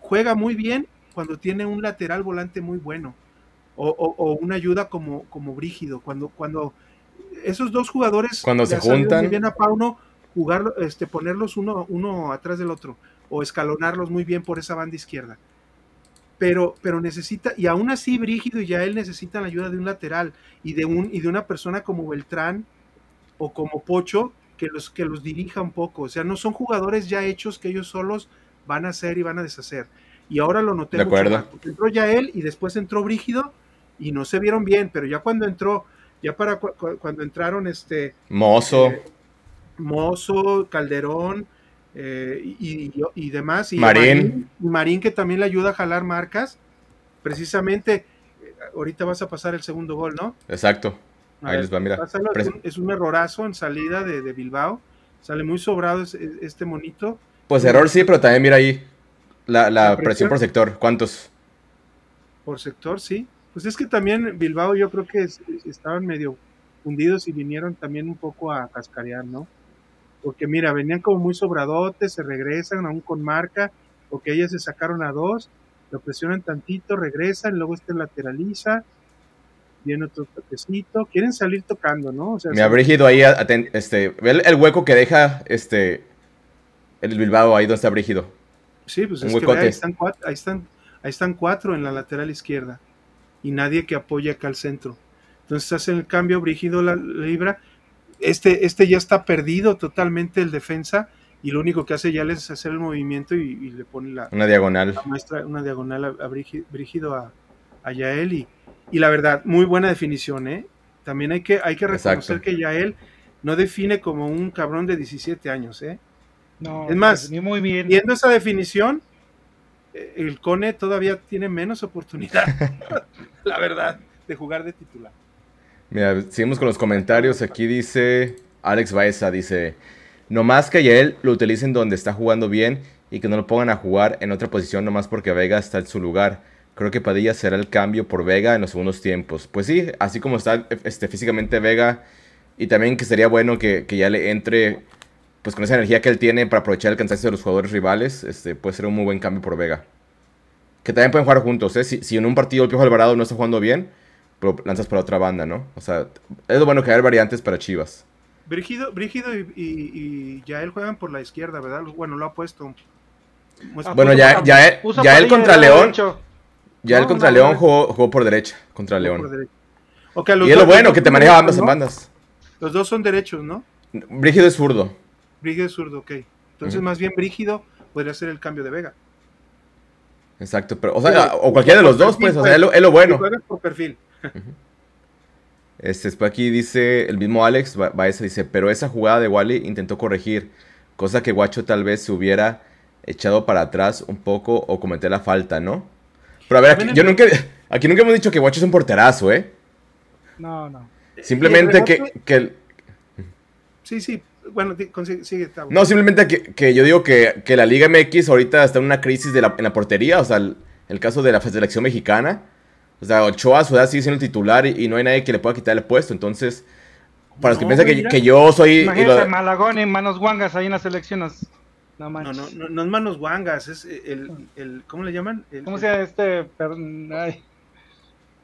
juega muy bien cuando tiene un lateral volante muy bueno. O, una ayuda como, como Brígido. Cuando, cuando esos dos jugadores cuando se juntan. Muy bien a Pauno, jugar, este, ponerlos uno, uno atrás del otro. O escalonarlos muy bien por esa banda izquierda pero, pero necesita, y aún así Brígido y ya él necesitan la ayuda de un lateral y de, un, y de una persona como Beltrán o como Pocho que los, que los dirija un poco. O sea, no son jugadores ya hechos que ellos solos van a hacer y van a deshacer. Y ahora lo noté. De acuerdo. entró ya él y después entró Brígido y no se vieron bien, pero ya cuando entró, ya para cuando entraron este... Mozo. Eh, Mozo, Calderón, eh, y, demás. Y Marín. Marín. que también le ayuda a jalar marcas. Precisamente, eh, ahorita vas a pasar el segundo gol, ¿no? Exacto. Ahí les va, mira. es, un, errorazo en salida de, Bilbao. Sale muy sobrado este monito. Pues error sí, pero también mira ahí la, presión? por sector. ¿Cuántos? Por sector, sí. Pues es que también Bilbao yo creo que estaban medio hundidos y vinieron también un poco a cascarear, ¿no? Porque mira, venían como muy sobradotes, se regresan aún con marca, porque ellas se sacaron a dos, lo presionan tantito, regresan, luego este lateraliza, viene otro toquecito, quieren salir tocando, ¿no? O sea, Brígido ahí, este, ve el, hueco que deja este el Bilbao ahí donde está Brígido. Sí, pues es que ahí, están cuatro, ahí, están, ahí están cuatro en la lateral izquierda y nadie que apoye acá al centro. Entonces hacen el cambio, Brígido la libra este, este ya está perdido totalmente el defensa y lo único que hace ya es hacer el movimiento y, le pone la, una diagonal. muestra, una diagonal a, Brígido a, a, Yael y, y, la verdad, muy buena definición, ¿eh? También hay que, hay que reconocer que Yael no define como un cabrón de 17 años, ¿eh? No, es más, muy bien. viendo esa definición, eh, el Cone todavía tiene menos oportunidad, [laughs] la verdad, de jugar de titular. Mira, seguimos con los comentarios. Aquí dice Alex Baeza, dice, nomás que ya él lo utilicen donde está jugando bien y que no lo pongan a jugar en otra posición nomás porque Vega está en su lugar. Creo que Padilla será el cambio por Vega en los segundos tiempos. Pues sí, así como está este, físicamente Vega y también que sería bueno que, ya le entre pues con esa energía que él tiene para aprovechar el cansancio de los jugadores rivales, este, puede ser un muy buen cambio por Vega. Que también pueden jugar juntos, ¿eh? Si, si en un partido el Piojo Alvarado no está jugando bien, pero lanzas para otra banda, ¿no? O sea, es lo bueno que hay variantes para Chivas. Brígido, Brígido y, y, Yael juegan por la izquierda, ¿verdad? Bueno, lo ha puesto. Ah, bueno, ya, ya, ya él contra León. Ya él contra León jugó, por derecha, contra León. y es lo bueno, que te maneja ambas en bandas. Los dos son derechos, ¿no? Brígido es zurdo. Brígido es zurdo, ok. Entonces, más bien Brígido podría ser el cambio de Vega. Exacto, pero, o sea, o cualquiera de los dos, pues, o sea, es lo, es lo bueno. Por perfil. Este, después aquí dice, el mismo Alex Baeza dice, pero esa jugada de Wally intentó corregir, cosa que Guacho tal vez se hubiera echado para atrás un poco o cometer la falta, ¿no? Pero a ver, aquí, yo nunca, aquí nunca hemos dicho que Guacho es un porterazo, ¿eh? No, no. Simplemente que, que, Sí, sí, bueno, sigue. No, simplemente que, que yo digo que, que, la Liga MX ahorita está en una crisis de la, en la portería, o sea, el, el caso de la selección mexicana o sea, Ochoa a su edad sigue siendo el titular y, no hay nadie que le pueda quitar el puesto. Entonces, para los que piensan que, que, yo soy. Imagínate, Malagón y Manos Guangas ahí en las elecciones. No, no, no, no, es Manos Guangas, es el. el ¿Cómo le llaman? El, ¿Cómo se llama este? Ay.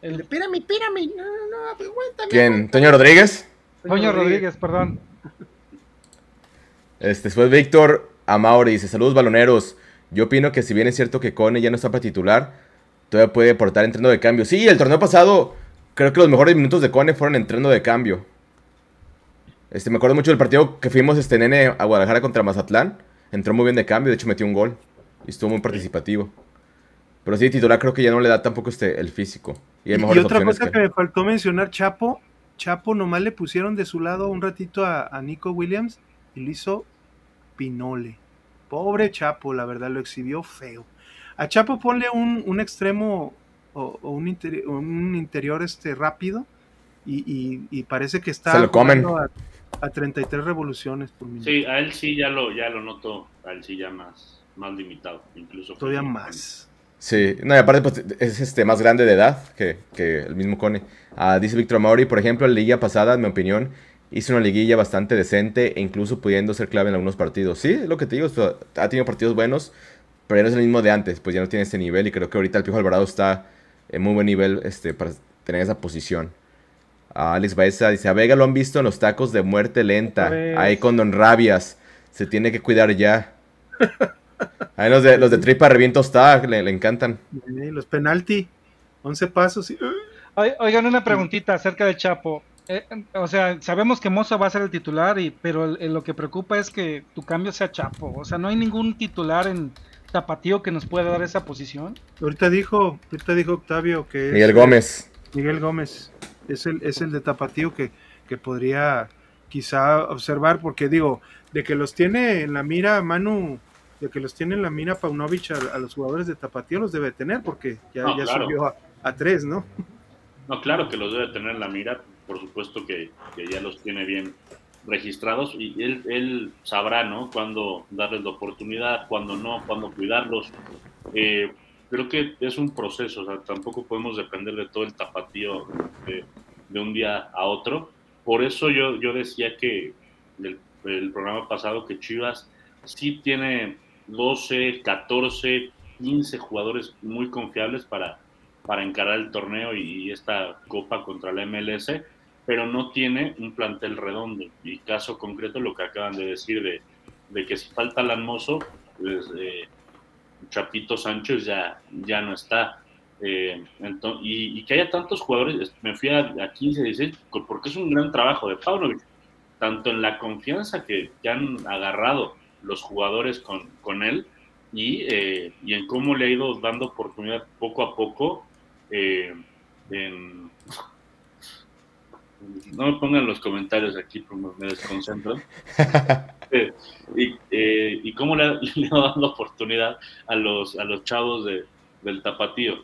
El de Pírame, Pírame. No, no, no, aguántame. ¿Quién? ¿Toño Rodríguez? Toño Rodríguez, perdón. Este, después Víctor Amauri dice: Saludos baloneros. Yo opino que si bien es cierto que Cone ya no está para titular todavía puede aportar entreno de cambio. Sí, el torneo pasado, creo que los mejores minutos de Cone fueron entreno de cambio. Este, me acuerdo mucho del partido que fuimos este nene a Guadalajara contra Mazatlán. Entró muy bien de cambio, de hecho metió un gol. Y estuvo muy participativo. Pero sí, titular creo que ya no le da tampoco este, el físico. Y, otra cosa que... me faltó mencionar, Chapo. Chapo nomás le pusieron de su lado un ratito a, a Nico Williams y lo hizo Pinole. Pobre Chapo, la verdad, lo exhibió feo. A Chapo ponle un, extremo o, un, interior este rápido y, parece que está A, 33 revoluciones por minuto. Sí, a él sí ya lo, ya lo noto, a él sí ya más, más limitado, incluso. Todavía más. Sí, no, y aparte pues, es este, más grande de edad que, el mismo Cone. Ah, dice Víctor Mauri, por ejemplo, la liguilla pasada, en mi opinión, hizo una liguilla bastante decente e incluso pudiendo ser clave en algunos partidos. Sí, lo que te digo, ha tenido partidos buenos, pero ya no es el mismo de antes, pues ya no tiene ese nivel y creo que ahorita el Piojo Alvarado está en muy buen nivel este, para tener esa posición. Alex Baeza dice, a Vega lo han visto en los tacos de muerte lenta, ahí con Don Rabias, se tiene que cuidar ya. [laughs] Ahí los de, los de tripa reviento está, le, encantan. los penalti, 11 pasos. Y... Oigan, una preguntita acerca de Chapo. Eh, o sea, sabemos que Mozo va a ser el titular, y, pero lo que preocupa es que tu cambio sea Chapo. O sea, no hay ningún titular en, tapatío que nos puede dar esa posición? Ahorita dijo, ahorita dijo Octavio que Miguel Gómez. Miguel Gómez es el, es el de tapatío que, que podría quizá observar, porque digo, de que los tiene en la mira Manu, de que los tiene en la mira Paunovic a, los jugadores de tapatío los debe tener, porque ya, ya subió a, tres, ¿no? No, claro que los debe tener en la mira, por supuesto que, ya los tiene bien registrados y él, sabrá, ¿no? Cuándo darles la oportunidad, cuándo no, cuándo cuidarlos. Eh, creo que es un proceso, o sea, tampoco podemos depender de todo el tapatío de, un día a otro. Por eso yo, yo decía que el, el programa pasado que Chivas sí tiene 12, 14, 15 jugadores muy confiables para, para encarar el torneo y esta copa contra la MLS pero no tiene un plantel redondo. Y caso concreto, lo que acaban de decir de, de que si falta Lanmoso, pues eh, Chapito Sánchez ya, ya no está. Eh, y, que haya tantos jugadores, me fui a, a 15, 16, porque es un gran trabajo de Paunovic, tanto en la confianza que, han agarrado los jugadores con, con él y, eh, y, en cómo le ha ido dando oportunidad poco a poco en, no me pongan los comentarios aquí porque me desconcentro. [laughs] Eh, eh, y, cómo le, [laughs] ha dado oportunidad a los, a los chavos de, del tapatío.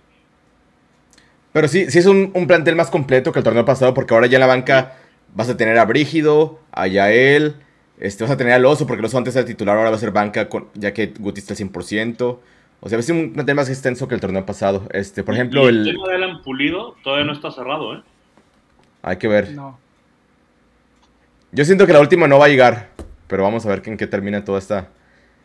Pero sí, sí es un, plantel más completo que el torneo pasado, porque ahora ya en la banca vas a tener a Brígido, a Yael, este, vas a tener al Oso, porque el Oso antes era titular, ahora va a ser banca, ya que Guti está al 100%. O sea, es un plantel más extenso que el torneo pasado. Este, por ejemplo, el, el tema de Alan Pulido todavía no está cerrado, ¿eh? Hay que ver. Yo siento que la última no va a llegar, pero vamos a ver en qué termina toda esta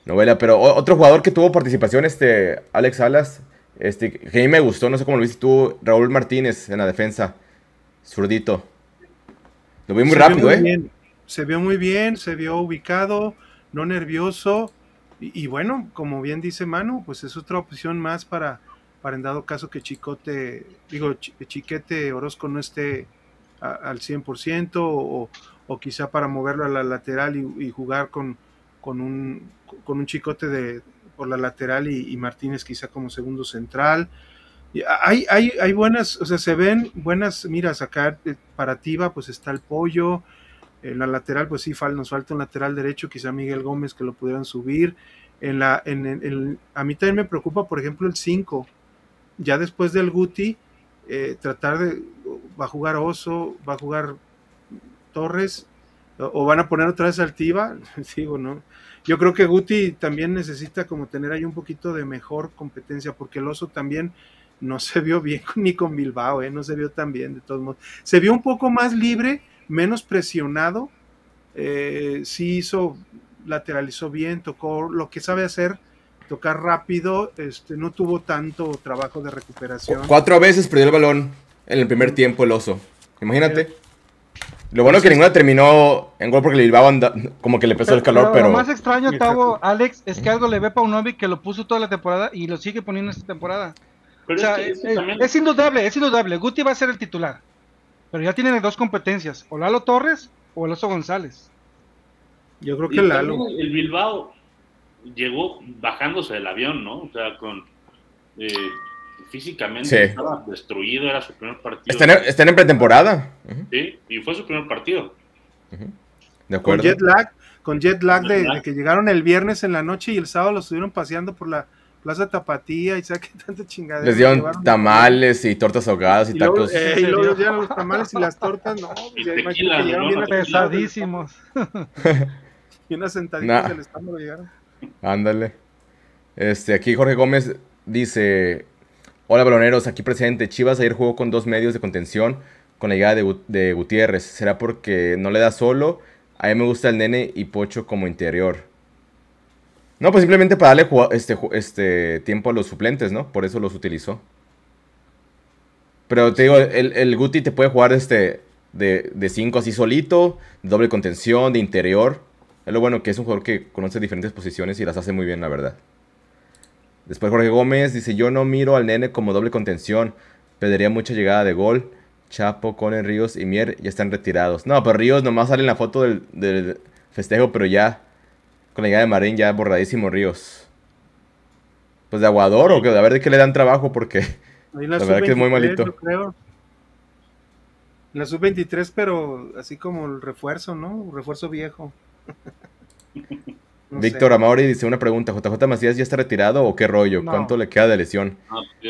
novela. Pero otro jugador que tuvo participación, este Alex Salas, este, que a mí me gustó, no sé cómo lo viste tú, Raúl Martínez en la defensa, zurdito. Lo vi muy rápido, ¿eh? Se vio muy bien, se vio ubicado, no nervioso. Y, bueno, como bien dice Manu, pues es otra opción más para, para en dado caso que Chicote, digo, Chiquete Orozco no esté al 100% o, o quizá para moverlo a la lateral y, jugar con, con, un, con un chicote de por la lateral y, Martínez quizá como segundo central. hay, hay, hay buenas, o sea, se ven buenas miras acá para Tiva, pues está el pollo, en la lateral, pues sí, nos falta un lateral derecho, quizá Miguel Gómez que lo pudieran subir. En la, en, a mí también me preocupa, por ejemplo, el 5. Ya después del Guti, eh, tratar de. Va a jugar Oso, va a jugar Torres, o, van a poner otra vez Altiva. Digo, [laughs] ¿no? Yo creo que Guti también necesita como tener ahí un poquito de mejor competencia, porque el Oso también no [laughs] se vio bien ni con Bilbao, ¿eh? no se vio tan bien de todos modos. Se vio un poco más libre menos presionado, eh, sí hizo, lateralizó bien, tocó lo que sabe hacer, tocar rápido, este, no tuvo tanto trabajo de recuperación. Cuatro veces perdió el balón en el primer tiempo el oso. Imagínate. Lo bueno es que ninguna terminó en gol porque le anda, como que le pesó el calor, pero... Lo más extraño, Tavo, Alex, es que algo le ve Paunovic que lo puso toda la temporada y lo sigue poniendo esta temporada. es, indudable, es indudable. Guti va a ser el titular. Pero ya tienen dos competencias, o Lalo Torres o el Oso González. Yo creo que Lalo. El Bilbao llegó bajándose del avión, ¿no? O sea, con eh, físicamente estaba destruido, era su primer partido. Están, en pretemporada. Sí, y fue su primer partido. De acuerdo. Con jet lag, con jet lag, de, que llegaron el viernes en la noche y el sábado lo estuvieron paseando por la Plaza Tapatía y sabe qué [laughs] tanta chingadera. Les dieron tamales y tortas ahogadas y, tacos. Eh, y luego dieron los tamales y las tortas, no, pues ya tequila, llegaron bien pesadísimos. [laughs] y unas sentaditas del estómago llegaron. Ándale. Este, aquí Jorge Gómez dice: Hola baloneros, aquí presente. Chivas ayer jugó con dos medios de contención con la llegada de, de Gutiérrez. ¿Será porque no le da solo? A mí me gusta el nene y Pocho como interior. No, pues simplemente para darle este, este tiempo a los suplentes, ¿no? Por eso los utilizó. Pero te digo, el, el Guti te puede jugar este de 5 así solito, doble contención, de interior. Es lo bueno que es un jugador que conoce diferentes posiciones y las hace muy bien, la verdad. Después Jorge Gómez dice, yo no miro al nene como doble contención. Pediría mucha llegada de gol. Chapo, Conen, Ríos y Mier ya están retirados. No, pero Ríos nomás sale en la foto del, del festejo, pero ya con la llegada de Marín ya borradísimo Ríos. Pues de Aguador o que a ver de qué le dan trabajo porque la, verdad que es muy malito. Creo. La sub-23, pero así como el refuerzo, ¿no? refuerzo viejo. [laughs] Víctor Amauri dice una pregunta, ¿JJ Macías ya está retirado o qué rollo? ¿Cuánto le queda de lesión?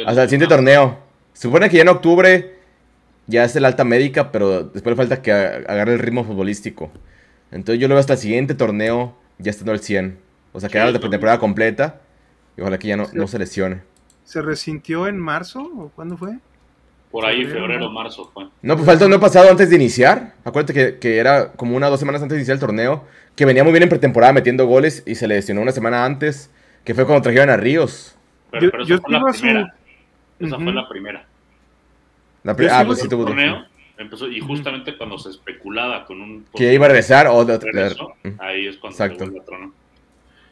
Hasta el siguiente torneo. Se supone que ya en octubre ya es el alta médica, pero después le falta que agarre el ritmo futbolístico. Entonces yo lo veo hasta el siguiente torneo ya estando al 100. O sea, quedaron de temporada completa. Y ojalá que ya no, no se lesione. ¿Se resintió en marzo o cuándo fue? Por ahí, febrero, marzo fue. No, pues falta no pasado antes de iniciar. Acuérdate que, que, era como una o dos semanas antes de iniciar el torneo. Que venía muy bien en pretemporada metiendo goles y se lesionó una semana antes. Que fue cuando trajeron a Ríos. Pero, pero esa fue la primera. Esa fue la primera. La ah, pues sí tuvo torneo empezó y justamente cuando se especulaba con un que iba a regresar o ahí es cuando Exacto. el trono.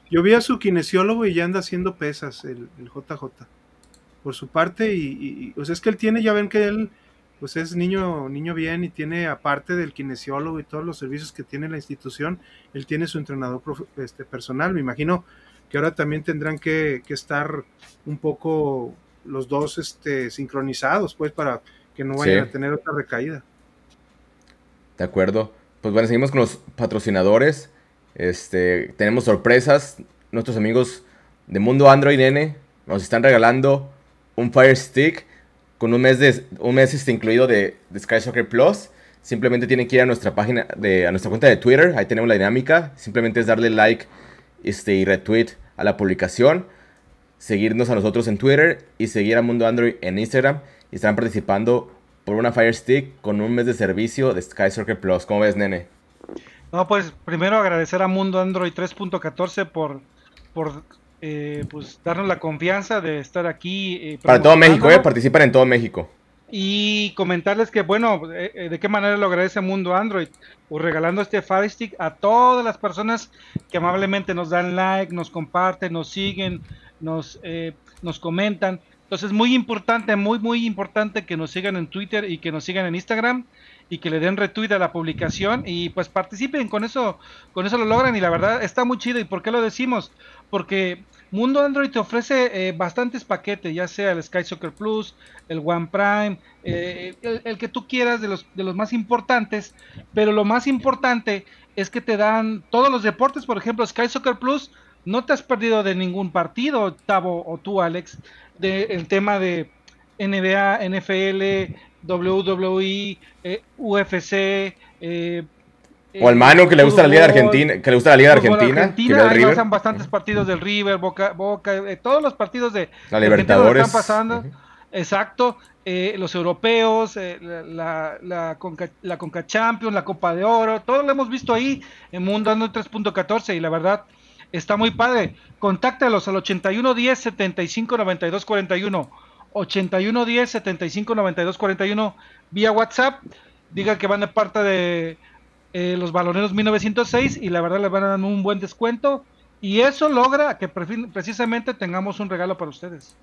Yo vi a su kinesiólogo y ya anda haciendo pesas el, JJ por su parte y, o sea es que él tiene ya ven que él pues es niño niño bien y tiene aparte del kinesiólogo y todos los servicios que tiene la institución él tiene su entrenador este, personal me imagino que ahora también tendrán que, que estar un poco los dos este sincronizados pues para que no vayan a tener otra recaída. De acuerdo. Pues bueno, seguimos con los patrocinadores. Este, tenemos sorpresas. Nuestros amigos de Mundo Android N nos están regalando un Fire Stick con un mes de un mes este incluido de, Sky Soccer Plus. Simplemente tienen que ir a nuestra página de a nuestra cuenta de Twitter, ahí tenemos la dinámica. Simplemente es darle like este, y retweet a la publicación, seguirnos a nosotros en Twitter y seguir a Mundo Android en Instagram y están participando por una Fire Stick con un mes de servicio de Sky Circle Plus. ¿Cómo ves, nene? No, pues primero agradecer a Mundo Android 3.14 por, por eh, pues, darnos la confianza de estar aquí. Eh, Para todo México, ¿eh? Participan en todo México. Y comentarles que, bueno, eh, de qué manera lo agradece Mundo Android, pues regalando este Fire Stick a todas las personas que amablemente nos dan like, nos comparten, nos siguen, nos, nos comentan Entonces, muy importante, muy, muy importante que nos sigan en Twitter y que nos sigan en Instagram y que le den retweet a la publicación y pues participen con eso, con eso lo logran y la verdad está muy chido. ¿Y por qué lo decimos? Porque Mundo Android te ofrece eh, bastantes paquetes, ya sea el Sky Soccer Plus, el One Prime, eh, el, que tú quieras de los, de los más importantes, pero lo más importante es que te dan todos los deportes, por ejemplo, Sky Soccer Plus, no te has perdido de ningún partido, Tavo o tú, Alex, del el tema de NBA, NFL, WWE, eh, UFC, eh, o al Manu que le gusta la Liga de Argentina, que le gusta la Liga de Argentina, Argentina ahí pasan bastantes partidos del River, Boca, Boca, eh, todos los partidos de la Libertadores están pasando. Exacto, eh, los europeos, eh, la, la, Conca, la Conca Champions, la Copa de Oro, todo lo hemos visto ahí en Mundo Ando 3.14 y la verdad está muy padre. Contáctalos al 81 10 75 92 41. 81 10 75 92 41 vía WhatsApp. Diga que van de parte de eh, los baloneros 1906 y la verdad les van a dar un buen descuento y eso logra que precisamente tengamos un regalo para ustedes.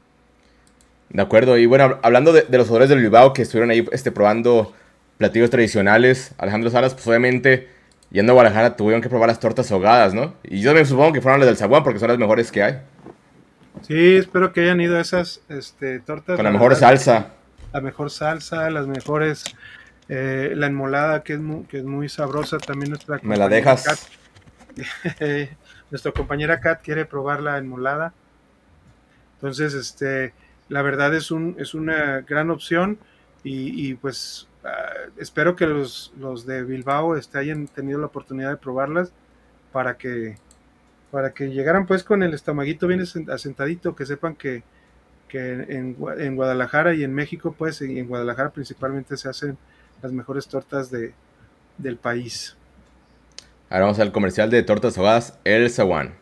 De acuerdo, y bueno, hablando de, los jugadores del Bilbao que estuvieron ahí este, probando platillos tradicionales, Alejandro Salas, pues obviamente yendo a Guadalajara tuvieron que probar las tortas ahogadas, ¿no? Y yo me supongo que fueron las del Zaguán porque son las mejores que hay. Sí, espero que hayan ido esas este, tortas. Con la, mejor salsa. La mejor salsa, las mejores eh, la enmolada, que es, muy, que es muy sabrosa, también nuestra ¿Me la dejas? [laughs] nuestra compañera Kat quiere probar la enmolada. Entonces, este, la verdad es, un, es una gran opción y, pues ah, espero que los, los de Bilbao este, hayan tenido la oportunidad de probarlas para que para que llegaran pues con el estomaguito bien asentadito, que sepan que, que en, en, Guadalajara y en México pues y en Guadalajara principalmente se hacen las mejores tortas de, del país. Ahora vamos al comercial de tortas ahogadas El Zaguán.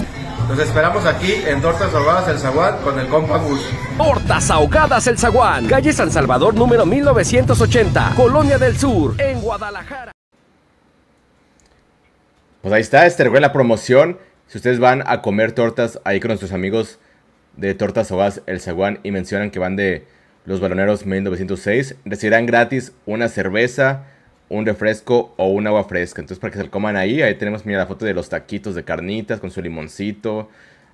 Nos esperamos aquí en Tortas Ahogadas El Zaguán con el compa Gus. Tortas Ahogadas El Zaguán, calle San Salvador número 1980, Colonia del Sur, en Guadalajara. Pues ahí está, este la promoción. Si ustedes van a comer tortas ahí con nuestros amigos de Tortas Ahogadas El Zaguán y mencionan que van de los baloneros 1906, recibirán gratis una cerveza, un refresco o un agua fresca. Entonces, para que se lo coman ahí, ahí tenemos, mira, la foto de los taquitos de carnitas con su limoncito,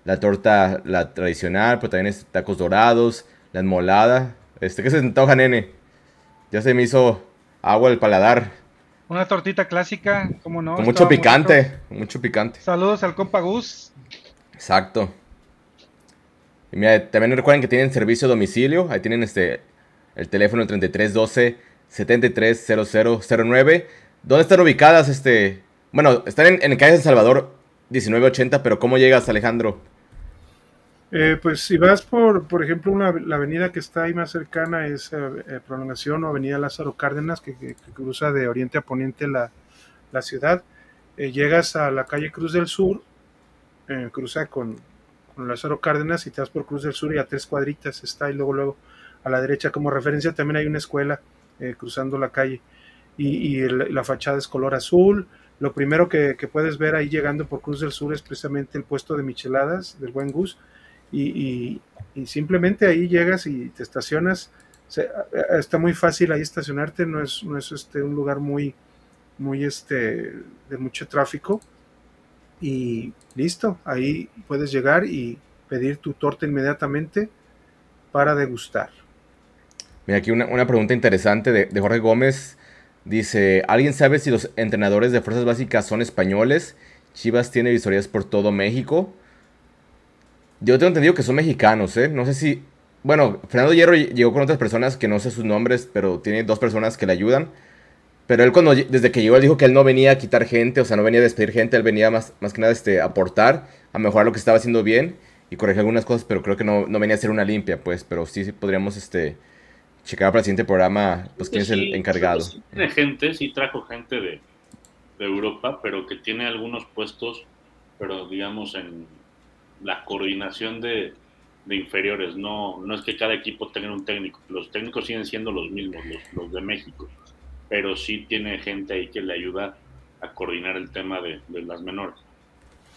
la torta, la tradicional, pero también es tacos dorados, la enmolada. Este, ¿qué se antoja, nene? Ya se me hizo agua el paladar. Una tortita clásica, como no. Con mucho picante, mucho picante. Saludos al compa Gus. Exacto. Y mira, también recuerden que tienen servicio a domicilio. Ahí tienen este el teléfono 3312 730009. ¿Dónde están ubicadas? Este, bueno, están en, en calle San Salvador 1980, pero ¿cómo llegas, Alejandro? Eh, pues si vas por, por ejemplo, una, la avenida que está ahí más cercana es eh, eh, Prolongación o Avenida Lázaro Cárdenas, que, cruza de oriente a poniente la, la ciudad. llegas a la calle Cruz del Sur, cruza con, con, Lázaro Cárdenas y te vas por Cruz del Sur y a tres cuadritas está y luego, luego a la derecha como referencia también hay una escuela eh, cruzando la calle. Y, la fachada es color azul. Lo primero que, puedes ver ahí llegando por Cruz del Sur es precisamente el puesto de micheladas del Buen Gus. Y, simplemente ahí llegas y te estacionas. está muy fácil ahí estacionarte, no es, no es este, un lugar muy, muy este, de mucho tráfico. Y listo, ahí puedes llegar y pedir tu torta inmediatamente para degustar. Mira, aquí una, pregunta interesante de, Jorge Gómez. Dice, ¿alguien sabe si los entrenadores de fuerzas básicas son españoles? Chivas tiene visorías por todo México. Yo tengo entendido que son mexicanos, ¿eh? No sé si... Bueno, Fernando Hierro llegó con otras personas que no sé sus nombres, pero tiene dos personas que le ayudan. Pero él cuando, desde que llegó, él dijo que él no venía a quitar gente, o sea, no venía a despedir gente, él venía más, más que nada este, a aportar, a mejorar lo que estaba haciendo bien. y corregir algunas cosas, pero creo que no, no venía a ser una limpia, pues, pero sí podríamos este, checar para el siguiente programa, pues, quién es el encargado. Sí, tiene gente, sí trajo gente de, de Europa, pero que tiene algunos puestos, pero digamos en la coordinación de, de inferiores, no, no es que cada equipo tenga un técnico, los técnicos siguen siendo los mismos, los, los de México, pero sí tiene gente ahí que le ayuda a coordinar el tema de, de las menores.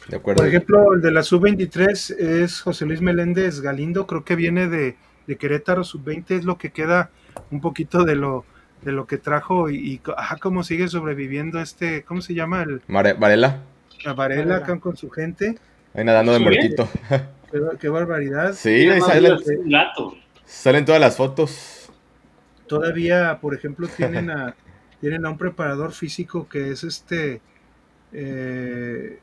De acuerdo. Por ejemplo, el de la sub-23 es José Luis Meléndez Galindo, creo que viene de, de Querétaro, sub-20 es lo que queda un poquito de lo de lo que trajo y, y ajá, cómo sigue sobreviviendo este, ¿cómo se llama? El, Mare- Varela, la Varela acá con su gente. ahí nadando de Sí, muertito. [laughs] Qué, qué barbaridad. Sí, ahí salen, salen todas las fotos. Todavía, por ejemplo, tienen a, [laughs] tienen a un preparador físico que es este eh,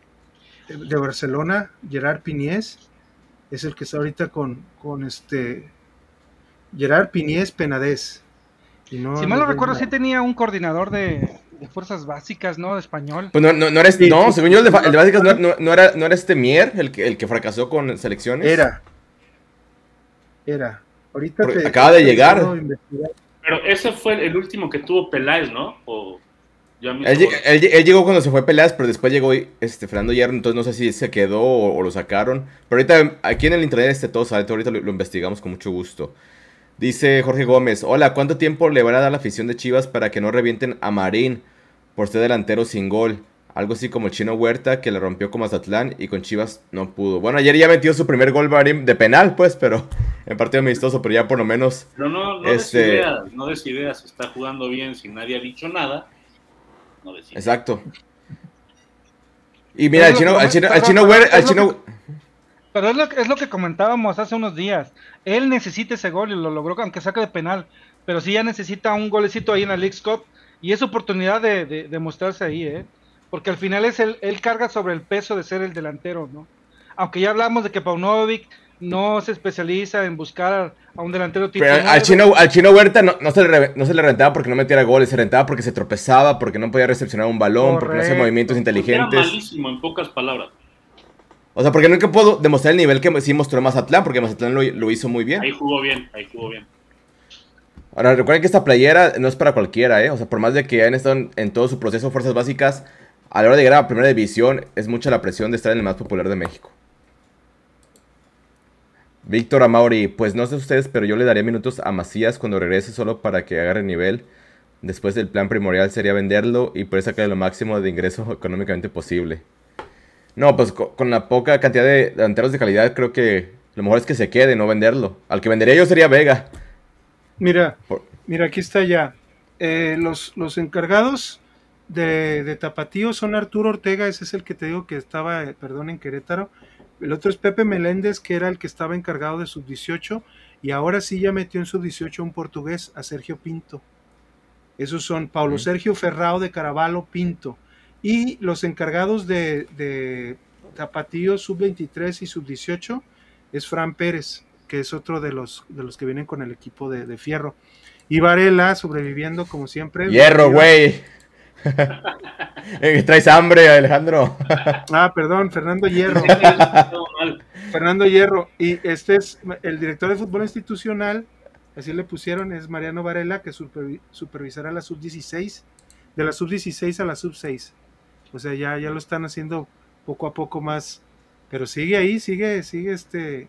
de Barcelona, Gerard Piniés, es el que está ahorita con, con este Gerard Piniés Penades. Y no- si mal no no- recuerdo, sí tenía un coordinador de, de fuerzas básicas, ¿no? De español. Pues no, no, no eres, Sí, no, sí, según yo el de, el básicas no, era, no era este Mier, el que, el que fracasó con selecciones. Era. Era. Ahorita Porque te- acaba de llegar. Pero ese fue el último que tuvo Peláez, ¿no? O Él, llegó cuando se fue peleas, pero después llegó este Fernando Hierro, entonces no sé si se quedó o, o lo sacaron. Pero ahorita aquí en el internet este todo sale, ahorita lo, lo investigamos con mucho gusto. Dice Jorge Gómez, hola, ¿cuánto tiempo le van a dar a la afición de Chivas para que no revienten a Marín por ser delantero sin gol? Algo así como el chino Huerta que le rompió con Mazatlán y con Chivas no pudo. Bueno, ayer ya metió su primer gol Marín de penal, pues, pero [laughs] en partido amistoso, pero ya por lo menos Pero no, no Este- des ideas, no des ideas. Está jugando bien sin nadie ha dicho nada. No des ideas. Exacto. Y mira, lo chino, que- al chino, pero- chino, pero Huer- es al lo chino, Pero es lo, es lo que comentábamos hace unos días. Él necesita ese gol y lo logró, aunque saque de penal. Pero sí ya necesita un golecito ahí en la League's Cup. Y es oportunidad de, de, de mostrarse ahí, ¿eh? Porque al final es el, él carga sobre el peso de ser el delantero, ¿no? Aunque ya hablamos de que Paunovic no se especializa en buscar a un delantero tipo. Pero al chino, al chino Huerta no, no se le, re- no se le rentaba porque no metiera goles, se rentaba porque se tropezaba, porque no podía recepcionar un balón, porque no hacía movimientos Era inteligentes. malísimo, en pocas palabras. O sea, porque nunca puedo demostrar el nivel que sí mostró Mazatlán, porque Mazatlán lo, lo hizo muy bien. Ahí jugó bien, ahí jugó bien. Ahora, recuerden que esta playera no es para cualquiera, ¿eh? O sea, por más de que hayan estado en, en todo su proceso fuerzas básicas, a la hora de llegar a la primera división, es mucha la presión de estar en el más popular de México. Víctor Amauri, pues no sé ustedes, pero yo le daría minutos a Macías cuando regrese solo para que agarre nivel. Después el plan primordial sería venderlo y poder sacarle lo máximo de ingreso [laughs] económicamente posible. No, pues co- con, la poca cantidad de delanteros de calidad, creo que lo mejor es que se quede, no venderlo. Al que vendería yo sería Vega. Mira, Por- mira, aquí está ya. Eh, los, los encargados de, de Tapatío son Arturo Ortega, ese es el que te digo que estaba, eh, perdón, en Querétaro. El otro es Pepe Meléndez, que era el que estaba encargado de sub-18, y ahora sí ya metió en sub-18 un portugués, a Sergio Pinto. Esos son Paulo. Sergio Ferrao de Caravalo Pinto. Y los encargados de, de Tapatío sub-23 y sub-18 es Fran Pérez, que es otro de los, de los que vienen con el equipo de, de Fierro. Y Varela sobreviviendo como siempre. Hierro, güey. [laughs] Eh, Traes hambre, Alejandro. [laughs] Ah, perdón, Fernando Hierro. Fernando Hierro. Y este es el director de fútbol institucional, así le pusieron, es Mariano Varela, que supervi- supervisará la sub-16, de la sub-16 a la sub-6. O sea, ya, ya lo están haciendo poco a poco más. Pero sigue ahí, sigue, sigue este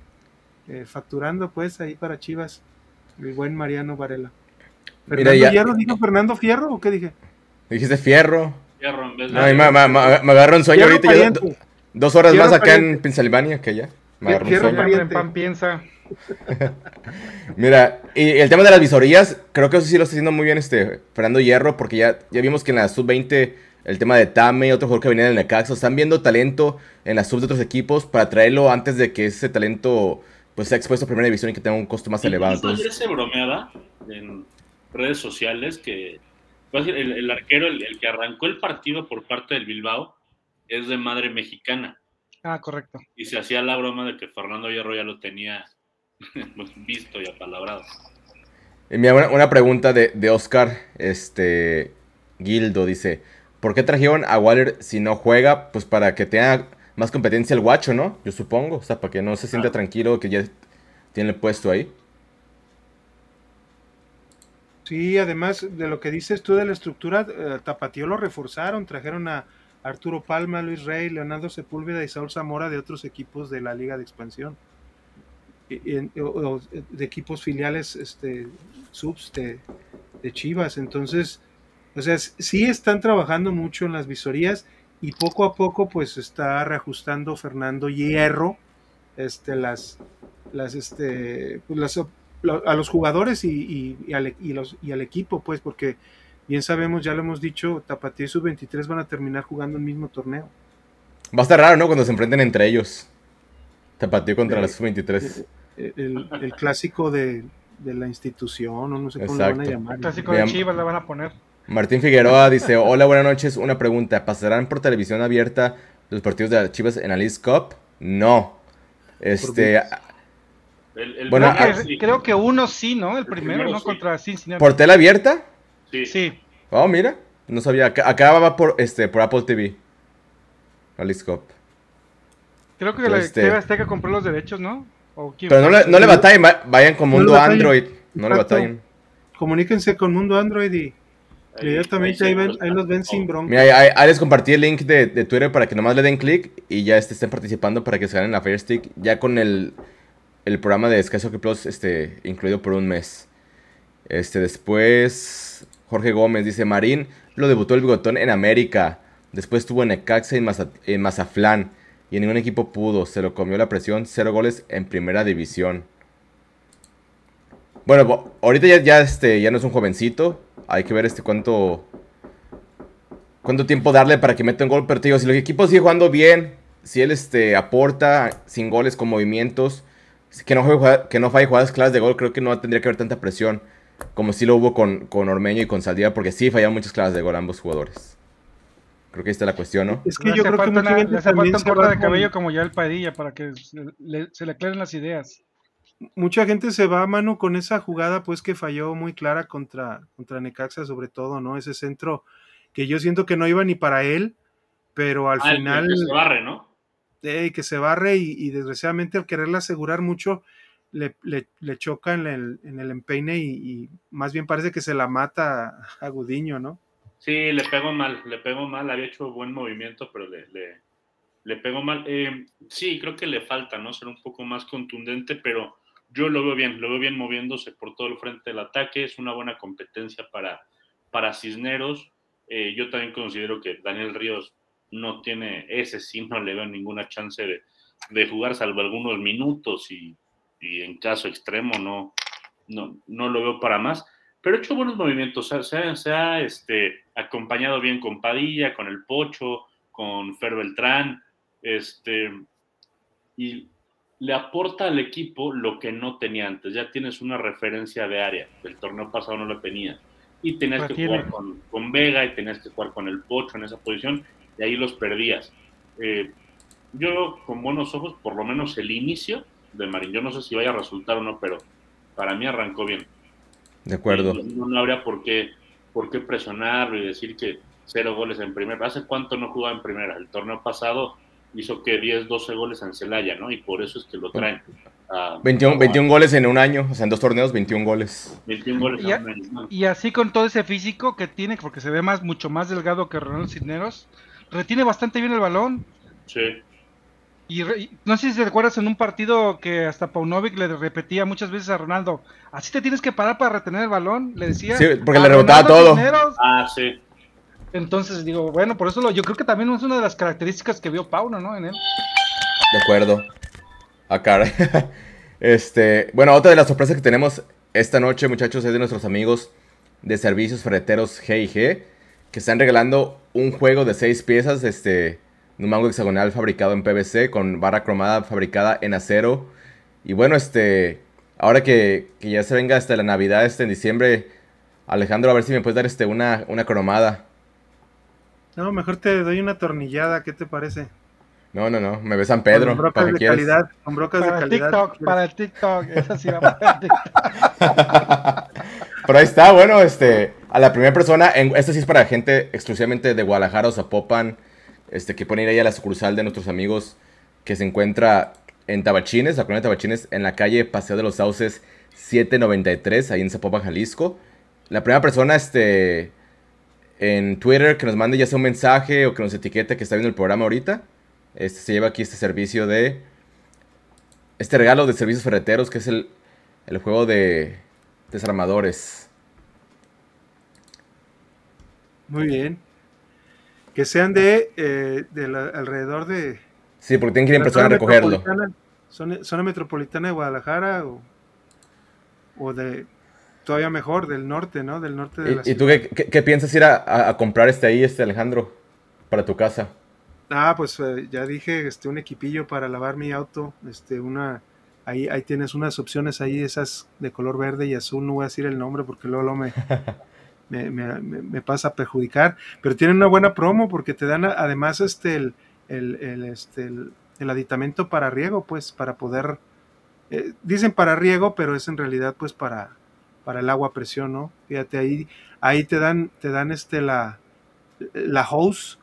eh, facturando pues ahí para Chivas. El buen Mariano Varela. Mira, ¿Fernando ya- Hierro dijo Fernando Fierro o qué dije? Dijiste fierro. Fierro en vez de- No, y me, agarro un sueño Fierro ahorita. yo do- dos horas Fierro más acá en. Pensilvania que ya. Me agarro un sueño. En pariente. pan piensa. [laughs] Mira, y el tema de las visorías, creo que eso sí lo está haciendo muy bien este Fernando Hierro, porque ya, ya vimos que en la sub-20 el tema de Tame, otro jugador que venía del Necaxa, están viendo talento en la sub de otros equipos para traerlo antes de que ese talento pues sea expuesto a primera división y que tenga un costo más elevado. Entonces, se bromeaba en redes sociales que ser el, el arquero, el, el que arrancó el partido por parte del Bilbao, es de madre mexicana. Ah, correcto. Y se hacía la broma de que Fernando Hierro ya lo tenía pues, [laughs] visto y apalabrado. y mira, una, una pregunta de, de Oscar este, Gildo dice, ¿por qué trajeron a Waller si no juega? Pues para que tenga más competencia el guacho, ¿no? Yo supongo, o sea, para que no se sienta tranquilo que ya tiene el puesto ahí. Sí, además de lo que dices tú de la estructura, eh, Tapatío lo reforzaron, trajeron a Arturo Palma, Luis Rey, Leonardo Sepúlveda y Saúl Zamora de otros equipos de la Liga de Expansión, y- y- o- o de equipos filiales, este, subs de, de Chivas. Entonces, o sea, sí están trabajando mucho en las visorías y poco a poco, pues está reajustando Fernando Hierro, este, las, las, este, pues, las a los jugadores y, y- y al, e- y los, y al equipo, pues, porque bien sabemos, ya lo hemos dicho, Tapatío y Sub-23 van a terminar jugando el mismo torneo. Va a estar raro, ¿no? Cuando se enfrenten entre ellos. Tapatío contra las sub-23. Eh, El, el clásico de, de la institución, o no sé cómo lo van a Exacto. llamar. Clásico Me de Chivas le van a poner. Martín Figueroa dice, hola, buenas noches. Una pregunta, ¿pasarán por televisión abierta los partidos de las Chivas en la League Cup? No. Este, El, el Bueno, creo, ah, que, sí. creo que uno sí, ¿no? El El primero, primero ¿no? sí. Contra Cincinnati. ¿por tela abierta? Sí. Sí, Oh, mira, no sabía. Acá, acá va por, este, por Apple TV. La League Cup. creo que la Este- TV Azteca compró los derechos, ¿no? ¿O quién Pero no le, no le batallen, va- vayan con No le Mundo batallen. Android. No le batallen. Comuníquense con Mundo Android y inmediatamente ahí, ven- ahí los ven sin bronca. Mira, ahí, les compartí el link de, de Twitter para que nomás le den clic y ya este, estén participando para que se ganen la Fire Stick. Ya con el, el programa de Sky Soccer Plus este, incluido por un mes. Este, después, Jorge Gómez dice: Marín lo debutó el bigotón en América. Después estuvo en Necaxa y en, Maza- en Mazaflán. Y en ningún equipo pudo. Se lo comió la presión. Cero goles en primera división. Bueno, ahorita ya, ya, este, ya no es un jovencito. Hay que ver este cuánto, cuánto tiempo darle para que meta un gol. Pero te digo, si el equipo sigue jugando bien, si él este, aporta sin goles con movimientos, que no, juegue que no falle jugadas claras de gol, creo que no tendría que haber tanta presión como si lo hubo con, con Ormeño y con Saldía, porque sí fallaron muchas claras de gol ambos jugadores. Creo que ahí está la cuestión, ¿no? Es que yo creo que mucha una- gente le hace también falta se un corte va de cabello como ya el Padilla para que se le, se le aclaren las ideas. Mucha gente se va a mano con esa jugada pues que falló muy clara contra, contra Necaxa sobre todo, ¿no? Ese centro que yo siento que no iba ni para él, pero al Ah, final que se barre, ¿no? eh, que se barre y, y desgraciadamente al quererle asegurar mucho le, le- le choca en el, en el empeine y, y más bien parece que se la mata a Gudiño, ¿no? Sí, le pegó mal, le pegó mal, había hecho buen movimiento, pero le, le, le pegó mal. Eh, sí, creo que le falta, ¿no? Ser un poco más contundente, pero yo lo veo bien, lo veo bien moviéndose por todo el frente del ataque, es una buena competencia para, para Cisneros. Eh, yo también considero que Daniel Ríos no tiene, ese sí no le veo ninguna chance de, de jugar, salvo algunos minutos y, y en caso extremo no, no, no lo veo para más pero ha hecho buenos movimientos, se ha, se ha- se ha, este, acompañado bien con Padilla, con el Pocho, con Fer Beltrán, este, y le aporta al equipo lo que no tenía antes. Ya tienes una referencia de área, el torneo pasado no lo tenía. Y tenías que jugar con, con Vega y tenías que jugar con el Pocho en esa posición, y ahí los perdías. Eh, yo veo con buenos ojos, por lo menos el inicio de Marín. Yo no sé si vaya a resultar o no, pero para mí arrancó bien. De acuerdo. No, no habría por qué, por qué presionarlo y decir que cero goles en primera. ¿Hace cuánto no jugaba en primera? El torneo pasado hizo que 10, 12 goles en Celaya, ¿no? Y por eso es que lo traen. a- 21, a- 21 goles en un año, o sea, en dos torneos, 21 goles. 21 goles Y, a- en un año, ¿no? y así con todo ese físico que tiene, porque se ve más mucho más delgado que Ronaldo Cisneros, retiene bastante bien el balón. Sí. Y, re- no sé si te acuerdas en un partido que hasta Paunovic le repetía muchas veces a Ronaldo, así te tienes que parar para retener el balón, le decía. Sí, porque le rebotaba Ronaldo todo. Cisneros. Ah, sí. Entonces digo, bueno, por eso lo, yo creo que también es una de las características que vio Pauno, ¿no? En él. De acuerdo. Ah, caray. [laughs] Este, bueno, otra de las sorpresas que tenemos esta noche, muchachos, es de nuestros amigos de servicios ferreteros G&G, que están regalando un juego de seis piezas, este, un mango hexagonal fabricado en PVC con barra cromada fabricada en acero. Y bueno, este, ahora que, que ya se venga hasta la Navidad, este, en diciembre, Alejandro, a ver si me puedes dar, este, una, una cromada. No, mejor te doy una tornillada, ¿qué te parece? No, no, no, me ves San Pedro, con brocas de calidad, con brocas Para de el calidad. TikTok, para el TikTok, esa sí va para el TikTok. [laughs] Pero ahí está, bueno, este, a la primera persona, en, esto sí es para gente exclusivamente de Guadalajara o Zapopan, este, que pueden ir ahí a la sucursal de nuestros amigos que se encuentra en Tabachines, la colonia Tabachines, en la calle Paseo de los Sauces 793, ahí en Zapopan, Jalisco. La primera persona este, en Twitter que nos mande ya sea un mensaje o que nos etiquete que está viendo el programa ahorita, este, se lleva aquí este servicio de... Este regalo de servicios ferreteros que es el, el juego de desarmadores. Muy bien. Que sean de, eh, de la- alrededor de... Sí, porque tienen que ir en persona a recogerlo. Zona, zona metropolitana de Guadalajara o, o de... Todavía mejor, del norte, ¿no? Del norte de la ¿Y, y tú ciudad. qué, qué- qué piensas ir a, a- a comprar este ahí, este Alejandro, para tu casa? Ah, pues eh, ya dije, este, un equipillo para lavar mi auto, este, una, ahí, ahí tienes unas opciones ahí, esas de color verde y azul, no voy a decir el nombre porque luego, luego me, [laughs] me, me- pasa a perjudicar, pero tienen una buena promo porque te dan además este, el, el, el, este, el, el aditamento para riego, pues, para poder, eh, dicen para riego, pero es en realidad pues para, para el agua a presión, ¿no? Fíjate, ahí, ahí te dan, te dan este, la, la hose,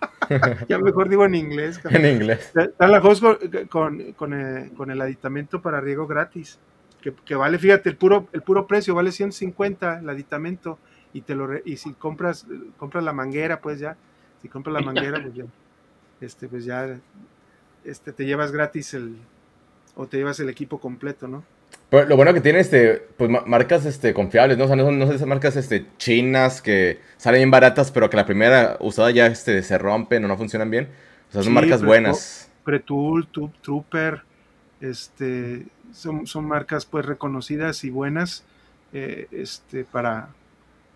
[laughs] ya mejor digo en inglés, cabrón. en inglés. La host con, con, con, eh, con el aditamento para riego gratis. Que, que vale, fíjate, el puro, el puro precio vale 150 el aditamento. Y te lo y si compras, compras la manguera, pues ya. Si compras la manguera, pues ya. Este, pues ya. Este, te llevas gratis el. O te llevas el equipo completo, ¿no? Pero lo bueno que tiene este, pues ma- marcas este, confiables, ¿no? O sea, no son, no son esas marcas este, chinas que salen bien baratas, pero que la primera usada ya este, se rompen o no funcionan bien. O sea, son Sí, marcas buenas. Pretool, Tube Trooper, este, son, son marcas pues reconocidas y buenas eh, este, para,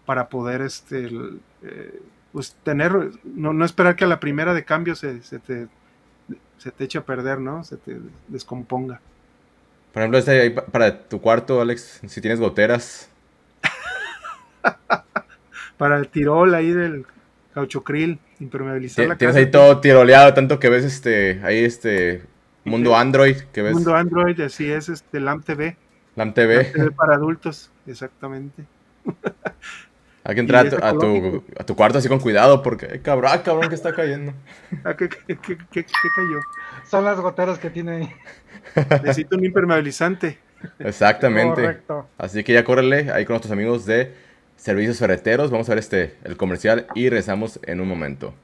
para poder este, el, eh, pues tener, no, no esperar que a la primera de cambio se, se te, se te eche a perder, ¿no? Se te descomponga. Por ejemplo, este ahí pa- para tu cuarto, Alex, si tienes goteras. [laughs] Para el tirol ahí del cauchocril, impermeabilizar la Tienes casa. ahí todo tiroleado, tanto que ves este, ahí este mundo Android, que ves Mundo Android, así es, este, LAM TV. LAM LAM TV. TV para adultos, exactamente. [laughs] Hay que entrar a Y tu, a, tu, a tu cuarto así con cuidado, porque, ay, cabrón, ah, cabrón, que está cayendo. Ah, ¿qué, qué- qué- qué- qué cayó? Son las goteras que tiene ahí. [laughs] Necesito un impermeabilizante. Exactamente. Correcto. Así que ya córrele ahí con nuestros amigos de Servicios Ferreteros. Vamos a ver este, el comercial y regresamos en un momento.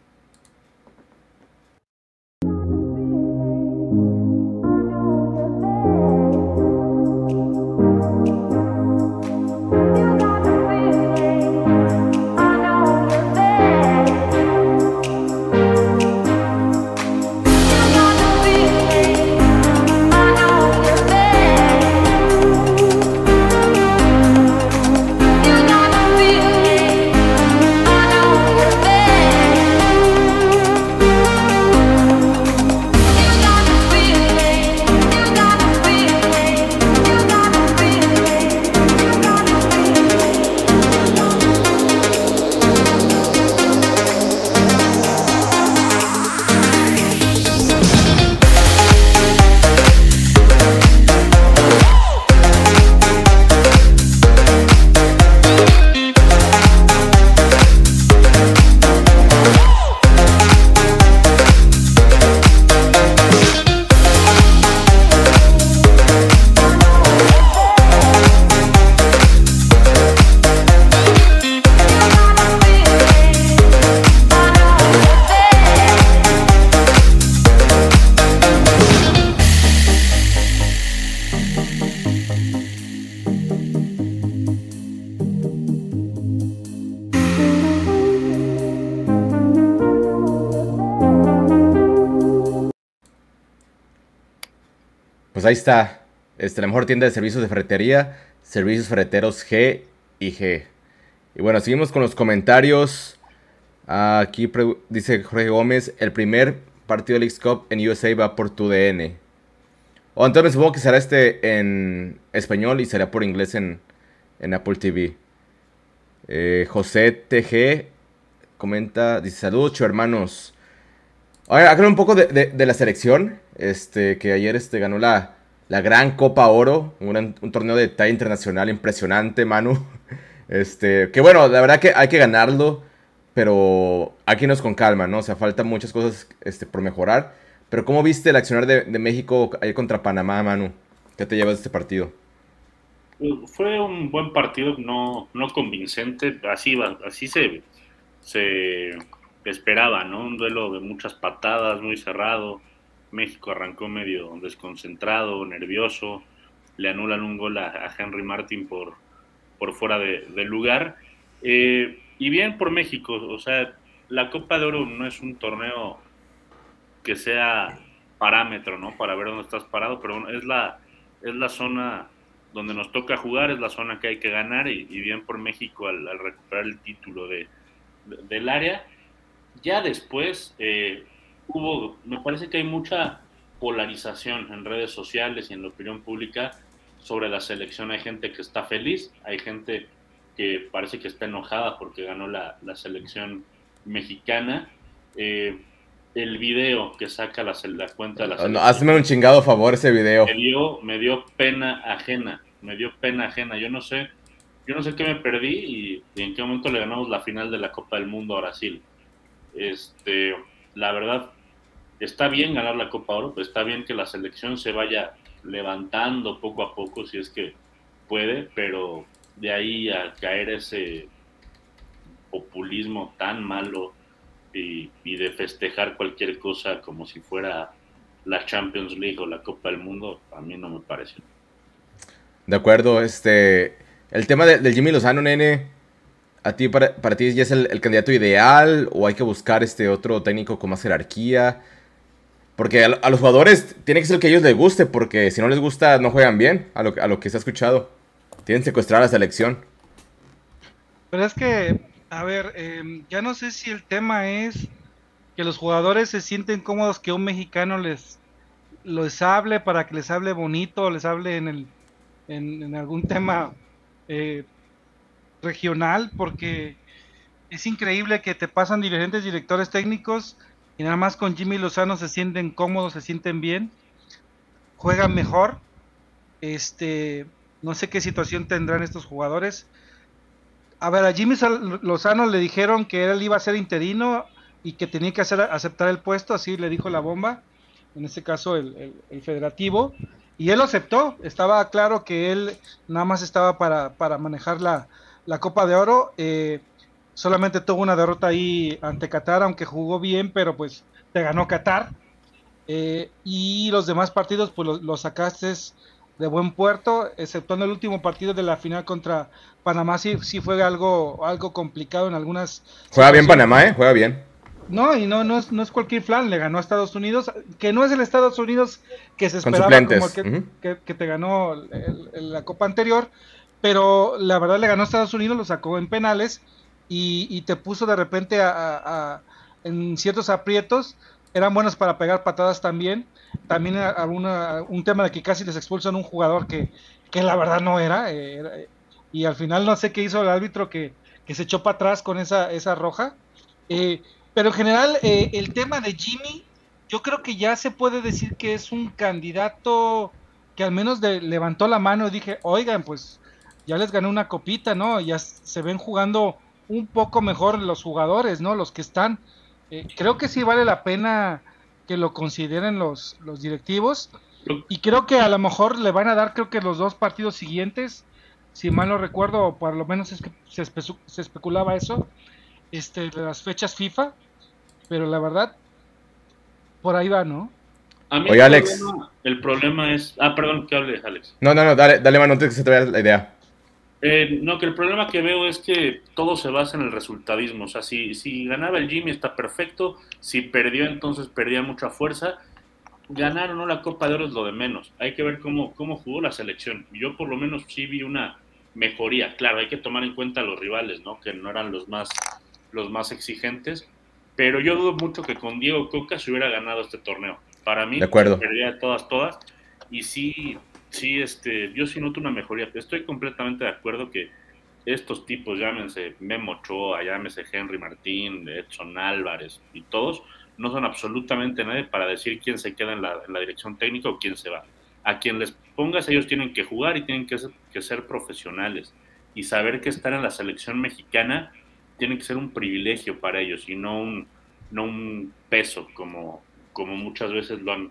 Está. Este, la mejor tienda de servicios de ferretería. Servicios ferreteros G y G. Y bueno, seguimos con los comentarios. Aquí dice Jorge Gómez: el primer partido del X-Cup en USA va por tu DN. O entonces supongo que será este en español y será por inglés en, en Apple TV. Eh, José TG comenta, dice, saludos, chu hermanos. Acá un poco de, de- de la selección, este, que ayer este, ganó la, la gran Copa Oro, un, torneo de talla internacional impresionante, Manu. [laughs] Este, que bueno, la verdad que hay que ganarlo. pero aquí nos con calma, ¿no? O sea, faltan muchas cosas este, por mejorar. Pero ¿cómo viste el accionar de, México ahí contra Panamá, Manu? ¿Qué te llevas de este partido? Fue un buen partido, no, no convincente, así, así se, se esperaba, ¿no? Un duelo de muchas patadas, muy cerrado. México arrancó medio desconcentrado, nervioso. Le anulan un gol a, Henry Martin por, por fuera de, lugar. Eh, y bien por México, o sea, la Copa de Oro no es un torneo que sea parámetro, ¿no? Para ver dónde estás parado, pero es la, es la zona donde nos toca jugar, es la zona que hay que ganar y, bien por México al, recuperar el título de, del área. Ya después eh, hubo, me parece que hay mucha polarización en redes sociales y en la opinión pública sobre la selección. Hay gente que está feliz, hay gente que parece que está enojada porque ganó la, la selección mexicana. Eh, el video que saca la, la cuenta de la selección. hazme un chingado favor ese video. Me dio, me dio pena ajena, me dio pena ajena. Yo no sé, yo no sé qué me perdí y, en qué momento le ganamos la final de la Copa del Mundo a Brasil. Este, la verdad, está bien ganar la Copa Oro, está bien que la selección se vaya levantando poco a poco si es que puede, pero de ahí a caer ese populismo tan malo y, de festejar cualquier cosa como si fuera la Champions League o la Copa del Mundo, a mí no me parece. De acuerdo, este, el tema del Jimmy Lozano, nene, ¿a ti para, para ti ya es el, candidato ideal o hay que buscar este otro técnico con más jerarquía? Porque a, los jugadores tiene que ser que a ellos les guste, porque si no les gusta no juegan bien, a lo, a lo que se ha escuchado. Tienen secuestrar a la selección. Pero es que a ver, em, ya no sé si el tema es que los jugadores se sienten cómodos que un mexicano les, les hable para que les hable bonito, les hable en, el, algún tema eh, regional, porque es increíble que te pasan diferentes directores técnicos y nada más con Jimmy Lozano se sienten cómodos, se sienten bien, juegan mejor. Este, no sé qué situación tendrán estos jugadores a ver, a Jimmy Lozano le dijeron que él iba a ser interino y que tenía que hacer, aceptar el puesto, así le dijo la bomba, en este caso el, federativo, y él aceptó, estaba claro que él nada más estaba para, manejar la, Copa de Oro, eh, solamente tuvo una derrota ahí ante Qatar, aunque jugó bien, pero pues te ganó Qatar, eh, y los demás partidos pues los, los sacaste de buen puerto, exceptuando el último partido de la final contra Panamá, sí, sí fue algo, algo complicado en algunas... Juega bien Panamá, ¿eh? Juega bien. No, y no, no, es, no es cualquier flan, le ganó a Estados Unidos, que no es el Estados Unidos que se esperaba como que, que, te ganó la Copa anterior, pero la verdad le ganó a Estados Unidos, lo sacó en penales y, te puso de repente a, en ciertos aprietos, eran buenos para pegar patadas también, también alguna, un tema de que casi les expulsan un jugador que, que la verdad no era, eh, y al final no sé qué hizo el árbitro que, se echó para atrás con esa, esa roja. Eh, pero en general, eh, el tema de Jimmy, yo creo que ya se puede decir que es un candidato que al menos levantó la mano y dije, oigan, pues ya les gané una copita, ¿no? Ya se ven jugando un poco mejor los jugadores, ¿no? Los que están. creo que sí vale la pena que lo consideren los, los directivos. Y creo que a lo mejor le van a dar, creo que los dos partidos siguientes, si mal no recuerdo, o por lo menos es que se, se especulaba eso, este, de las fechas FIFA, pero la verdad, por ahí va, ¿no? A mí Oye, el Alex. Problema, el problema es. Ah, perdón, que hable, Alex. No, no, no, dale, dale mano antes que se te vaya la idea. Eh, no, que el problema que veo es que todo se basa en el resultadismo. O sea, si, si ganaba el Jimmy está perfecto, si perdió entonces perdía mucha fuerza. Ganar o no la Copa de Oro es lo de menos. Hay que ver cómo, cómo jugó la selección. Yo por lo menos sí vi una mejoría. Claro, hay que tomar en cuenta a los rivales, ¿no? Que no eran los más, los más exigentes. Pero yo dudo mucho que con Diego Coca se hubiera ganado este torneo. Para mí, de acuerdo. perdía todas, todas. Y sí, sí, este, yo sí noto una mejoría. Estoy completamente de acuerdo que estos tipos, llámense Memo Ochoa, llámense Henry Martín, Edson Álvarez y todos, no son absolutamente nadie para decir quién se queda en la, dirección técnica o quién se va. A quien les pongas, ellos tienen que jugar y tienen que ser, que ser profesionales y saber que estar en la selección mexicana tiene que ser un privilegio para ellos y no un, no un peso como, como muchas veces lo han,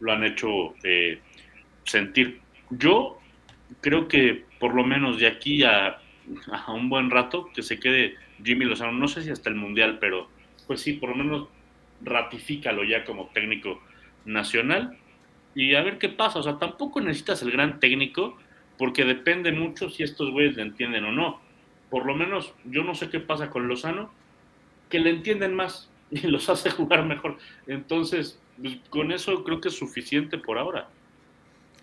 lo han hecho eh, sentir. Yo creo que por lo menos de aquí a, un buen rato que se quede Jimmy Lozano, no sé si hasta el Mundial, pero pues sí, por lo menos ratifícalo ya como técnico nacional y a ver qué pasa. O sea, tampoco necesitas el gran técnico porque depende mucho si estos güeyes le entienden o no. Por lo menos yo no sé qué pasa con Lozano, que le entienden más [laughs] y los hace jugar mejor. Entonces, pues, con eso creo que es suficiente por ahora.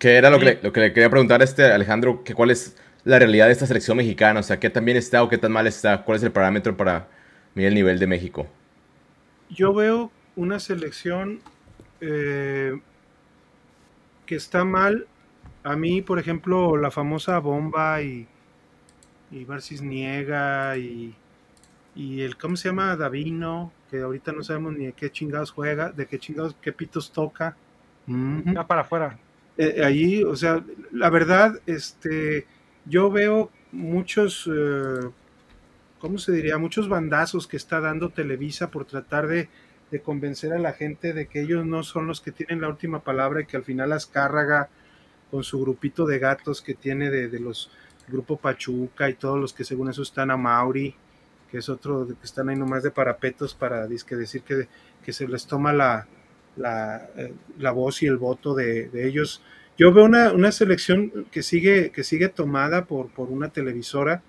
Que era lo, que le, lo que le quería preguntar a este Alejandro, que cuál es la realidad de esta selección mexicana, o sea, qué tan bien está o qué tan mal está, cuál es el parámetro para medir el nivel de México. Yo veo una selección eh, que está mal. A mí, por ejemplo, la famosa bomba y, y Barcis Niega y, y el, ¿cómo se llama? Davino, que ahorita no sabemos ni de qué chingados juega, de qué chingados, qué pitos toca. Ya para afuera. Eh, allí, o sea, la verdad, este, yo veo muchos, eh, ¿cómo se diría? Muchos bandazos que está dando Televisa por tratar de, de, convencer a la gente de que ellos no son los que tienen la última palabra y que al final las cárraga con su grupito de gatos que tiene de, de los Grupo Pachuca y todos los que según eso están a Mauri, que es otro que están ahí nomás de parapetos para decir que, que se les toma la, la, eh, la, voz y el voto de, de ellos. Yo veo una, una, selección que sigue, que sigue tomada por, por una televisora.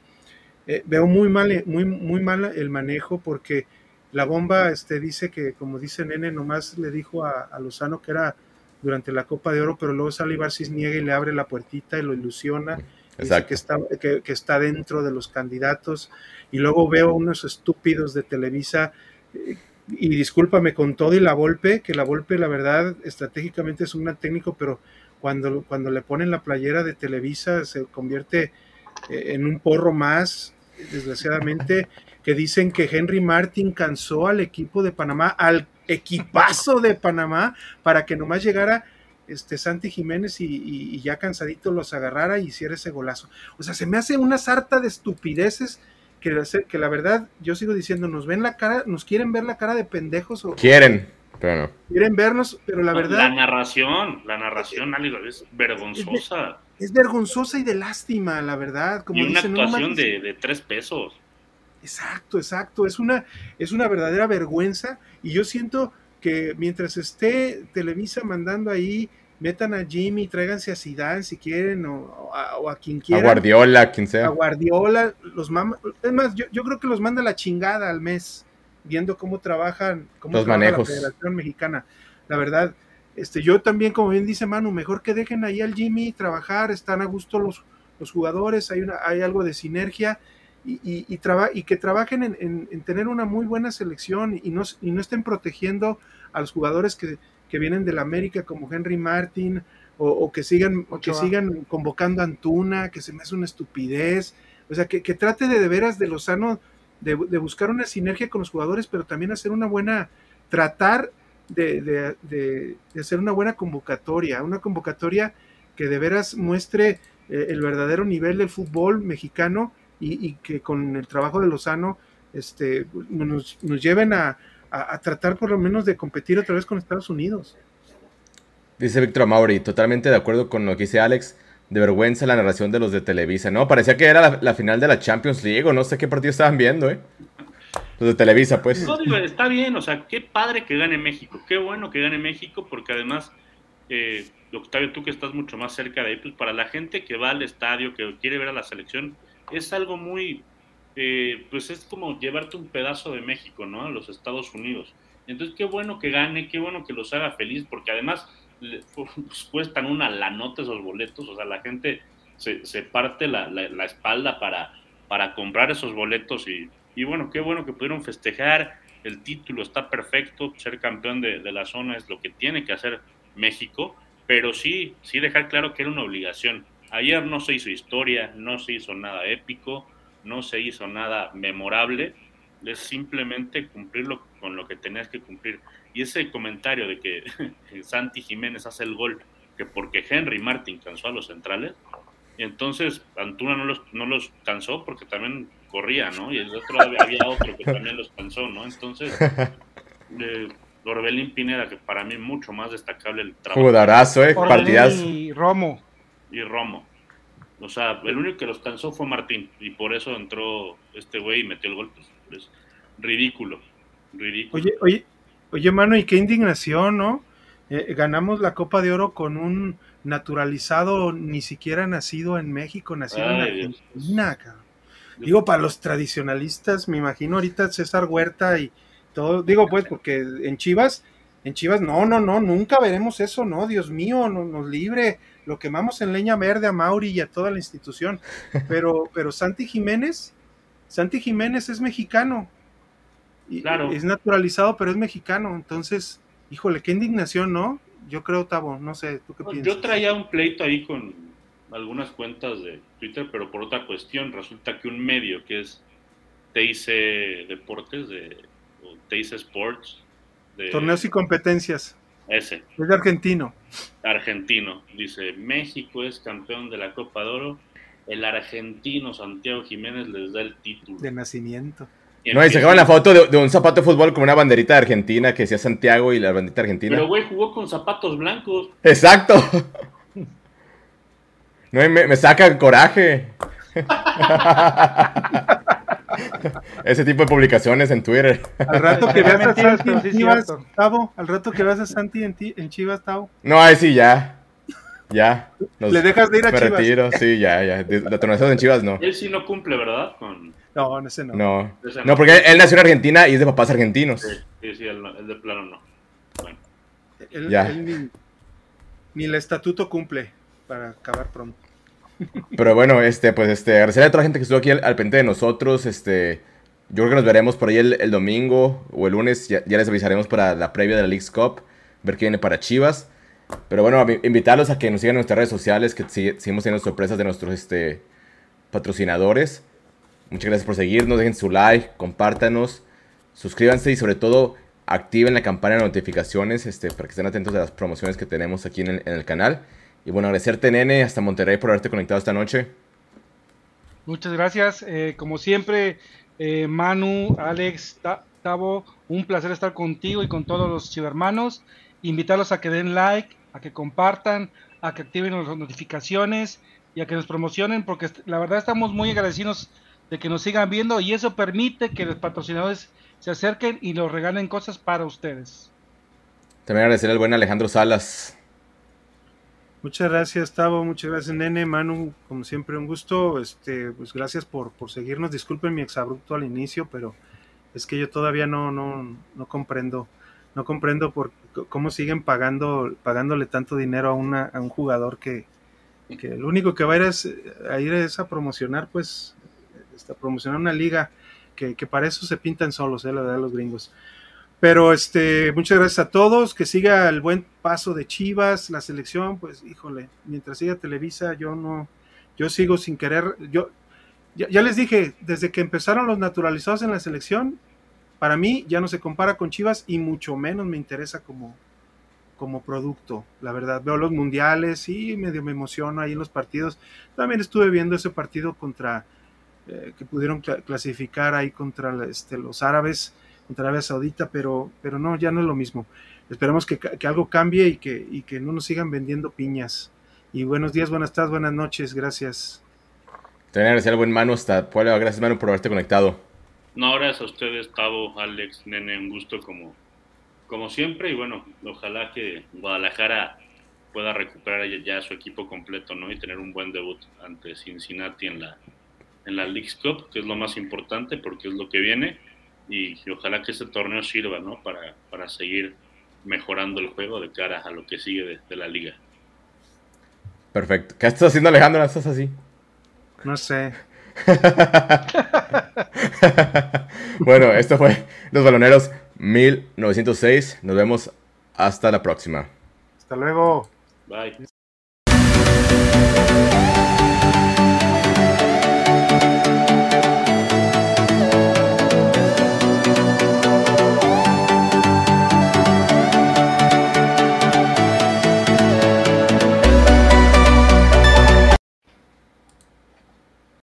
Eh, veo muy mal, muy, muy mal el manejo porque la bomba este, dice que, como dice Nene, nomás le dijo a, a Lozano que era durante la Copa de Oro, pero luego sale Ibar Cisniega y le abre la puertita y lo ilusiona. Dice que está, que, que está dentro de los candidatos. Y luego veo unos estúpidos de Televisa eh, y discúlpame con todo y la Volpe, que la Volpe la verdad estratégicamente es un técnico, pero cuando, cuando le ponen la playera de Televisa se convierte eh, en un porro más, desgraciadamente, que dicen que Henry Martin cansó al equipo de Panamá, al equipazo de Panamá, para que nomás llegara este Santi Jiménez y, y, y ya cansadito los agarrara y hiciera ese golazo. O sea, se me hace una sarta de estupideces que, que, la verdad, yo sigo diciendo, nos ven la cara, nos quieren ver la cara de pendejos. O, quieren, pero no. Quieren vernos, pero la verdad. La narración, la narración, algo, es vergonzosa. Es, es, vergonzosa y de lástima, la verdad. Como y una dicen, actuación no, de, de, tres pesos. Exacto, exacto. Es una, es una verdadera vergüenza. Y yo siento que mientras esté Televisa mandando ahí metan a Jimmy, tráiganse a Zidane si quieren, o, o, a, o a, quien quiera. A Guardiola, quien sea. A Guardiola, los mama, es más, yo, yo, creo que los manda la chingada al mes, viendo cómo trabajan, cómo los trabaja manejos. la Federación Mexicana. La verdad, este, yo también, como bien dice Manu, mejor que dejen ahí al Jimmy trabajar, están a gusto los, los jugadores, hay, una, hay algo de sinergia. Y, y, y, traba, y que trabajen en, en, en, tener una muy buena selección y no, y no estén protegiendo a los jugadores que, que vienen de la América como Henry Martin o, o que sigan o que sigan convocando a Antuna, que se me hace una estupidez. O sea, que, que trate de de veras de Lozano de, de, buscar una sinergia con los jugadores, pero también hacer una buena, tratar de, de, de, hacer una buena convocatoria, una convocatoria que de veras muestre eh, el verdadero nivel del fútbol mexicano y, y, que con el trabajo de Lozano este, nos, nos lleven a, a, a, tratar por lo menos de competir otra vez con Estados Unidos. Dice Víctor Amauri, totalmente de acuerdo con lo que dice Alex. De vergüenza la narración de los de Televisa, ¿no? Parecía que era la, la final de la Champions League o no sé qué partido estaban viendo, ¿eh? Los de Televisa, pues. No, digo, está bien, o sea, qué padre que gane México, qué bueno que gane México, porque además, eh, Octavio, tú que estás mucho más cerca de ahí, pues para la gente que va al estadio, que quiere ver a la selección, es algo muy, eh, pues es como llevarte un pedazo de México, ¿no? A los Estados Unidos. Entonces, qué bueno que gane, qué bueno que los haga feliz, porque además [laughs] pues, cuestan una la nota esos boletos, o sea, la gente se, se parte la, la, espalda para, para comprar esos boletos y, y, bueno, qué bueno que pudieron festejar, el título está perfecto, ser campeón de, de la zona es lo que tiene que hacer México, pero sí, sí dejar claro que era una obligación. Ayer no se hizo historia, no se hizo nada épico, no se hizo nada memorable, es simplemente cumplirlo con lo que tenías que cumplir. Y ese comentario de [laughs] que Santi Jiménez hace el gol, que porque Henry Martin cansó a los centrales, Y entonces Antuna no los, no los cansó porque también corría, ¿no? Y el otro había otro que también los cansó, ¿no? Entonces, [laughs] eh, Orbelín Pineda, que para mí mucho más destacable el trabajo. Jugadorazo, eh, Orbelín partidas. y Romo. Y Romo. O sea, el único que los cansó fue Martín. Y por eso entró este güey y metió el gol. Pues, es ridículo. Ridículo. Oye, oye, oye, mano, y qué indignación, ¿no? Eh, ganamos la Copa de Oro con un naturalizado, ni siquiera nacido en México, nacido en Ay. Argentina, cabrón. Digo, para los tradicionalistas, me imagino ahorita César Huerta y todo, digo pues, porque en Chivas, en Chivas, no, no, no, nunca veremos eso, no, Dios mío, no, nos libre, lo quemamos en leña verde a Mauri y a toda la institución, [laughs] pero, pero Santi Jiménez, Santi Jiménez es mexicano, y- Claro. es naturalizado, pero es mexicano, entonces, híjole, qué indignación, ¿no? Yo creo, Tavo, no sé, ¿tú qué No, piensas? Yo traía un pleito ahí con algunas cuentas de Twitter, pero por otra cuestión. Resulta que un medio que es TIC Deportes, de, o TIC Sports, de Torneos y competencias, ese, es de argentino. argentino, dice, México es campeón de la Copa de Oro, el argentino Santiago Jiménez les da el título. de nacimiento. Y No, y sacaban la foto de, de un zapato de fútbol con una banderita de Argentina que decía Santiago y la banderita argentina. Pero güey, jugó con zapatos blancos. Exacto. No, me, me saca el coraje. [laughs] [laughs] Ese tipo de publicaciones en Twitter. Al rato que [laughs] veas a Santi en Chivas. Tavo, al rato que veas a Santi en, ti- en Chivas, Tavo, No, ahí sí, ya. Ya. Nos- le dejas de ir a me Chivas. retiro, sí, ya, ya. De- La torneo en Chivas no. Él sí no cumple, ¿verdad? Con... No, no, ese no. No. Ese no. No, porque él, él nació en Argentina y es de papás argentinos. Sí, sí, sí, el, el de plano no. Bueno, Él, Ya. él ni, ni el estatuto cumple para acabar pronto. Pero bueno, este, pues este, agradecer a toda la gente que estuvo aquí al, al pendiente de nosotros. Este, yo creo que nos veremos por ahí el, el domingo o el lunes. Ya, ya les avisaremos para la previa de la League's Cup. Ver qué viene para Chivas. Pero bueno, a- invitarlos a que nos sigan en nuestras redes sociales, que sigue- seguimos teniendo sorpresas de nuestros este, patrocinadores. Muchas gracias por seguirnos, dejen su like, compártanos, suscríbanse y sobre todo activen la campana de notificaciones este, para que estén atentos de las promociones que tenemos aquí en el, en el canal. Y bueno, agradecerte, nene, hasta Monterrey por haberte conectado esta noche. Muchas gracias. eh, como siempre, eh, Manu, Alex, Ta- Tavo, un placer estar contigo y con todos los chivermanos. Invitarlos a que den like, a que compartan, a que activen las notificaciones y a que nos promocionen, porque la verdad estamos muy agradecidos de que nos sigan viendo y eso permite que los patrocinadores se acerquen y nos regalen cosas para ustedes. También agradecer al buen Alejandro Salas. Muchas gracias, Tavo, muchas gracias, Nene, Manu, como siempre, un gusto. Este, pues gracias por, por seguirnos. Disculpen mi exabrupto al inicio, pero es que yo todavía no, no, no comprendo, no comprendo por cómo siguen pagando, pagándole tanto dinero a una, a un jugador que, que lo único que va a ir es a ir es a promocionar, pues, este, a promocionar una liga que, que para eso se pintan solos, eh, la verdad, los gringos. Pero este, muchas gracias a todos, que siga el buen paso de Chivas, la selección, pues híjole, mientras siga Televisa, yo no, yo sigo sin querer, yo, ya, les dije, desde que empezaron los naturalizados en la selección, para mí ya no se compara con Chivas y mucho menos me interesa como, como producto, la verdad. Veo los mundiales y medio me emociono ahí en los partidos. También estuve viendo ese partido contra, eh, que pudieron cla- clasificar ahí contra este, los árabes, contra Arabia Saudita, pero, pero no, ya no es lo mismo. Esperemos que, que algo cambie y que, y que no nos sigan vendiendo piñas. Y buenos días, buenas tardes, buenas noches, gracias. También agradecer al buen Manu hasta Puebla. Gracias, Manu, por haberte conectado. No, gracias a ustedes, Tavo, Alex, Nene, un gusto como, como siempre. Y bueno, ojalá que Guadalajara pueda recuperar ya, ya su equipo completo, ¿no? Y tener un buen debut ante Cincinnati en la, en la League's Cup, que es lo más importante porque es lo que viene. Y, y ojalá que este torneo sirva, ¿no? Para, para seguir mejorando el juego de cara a lo que sigue de, de la liga. Perfecto. ¿Qué estás haciendo, Alejandro? ¿No estás así? No sé. [laughs] bueno, esto fue Los Baloneros 1906. Nos vemos hasta la próxima. Hasta luego. Bye.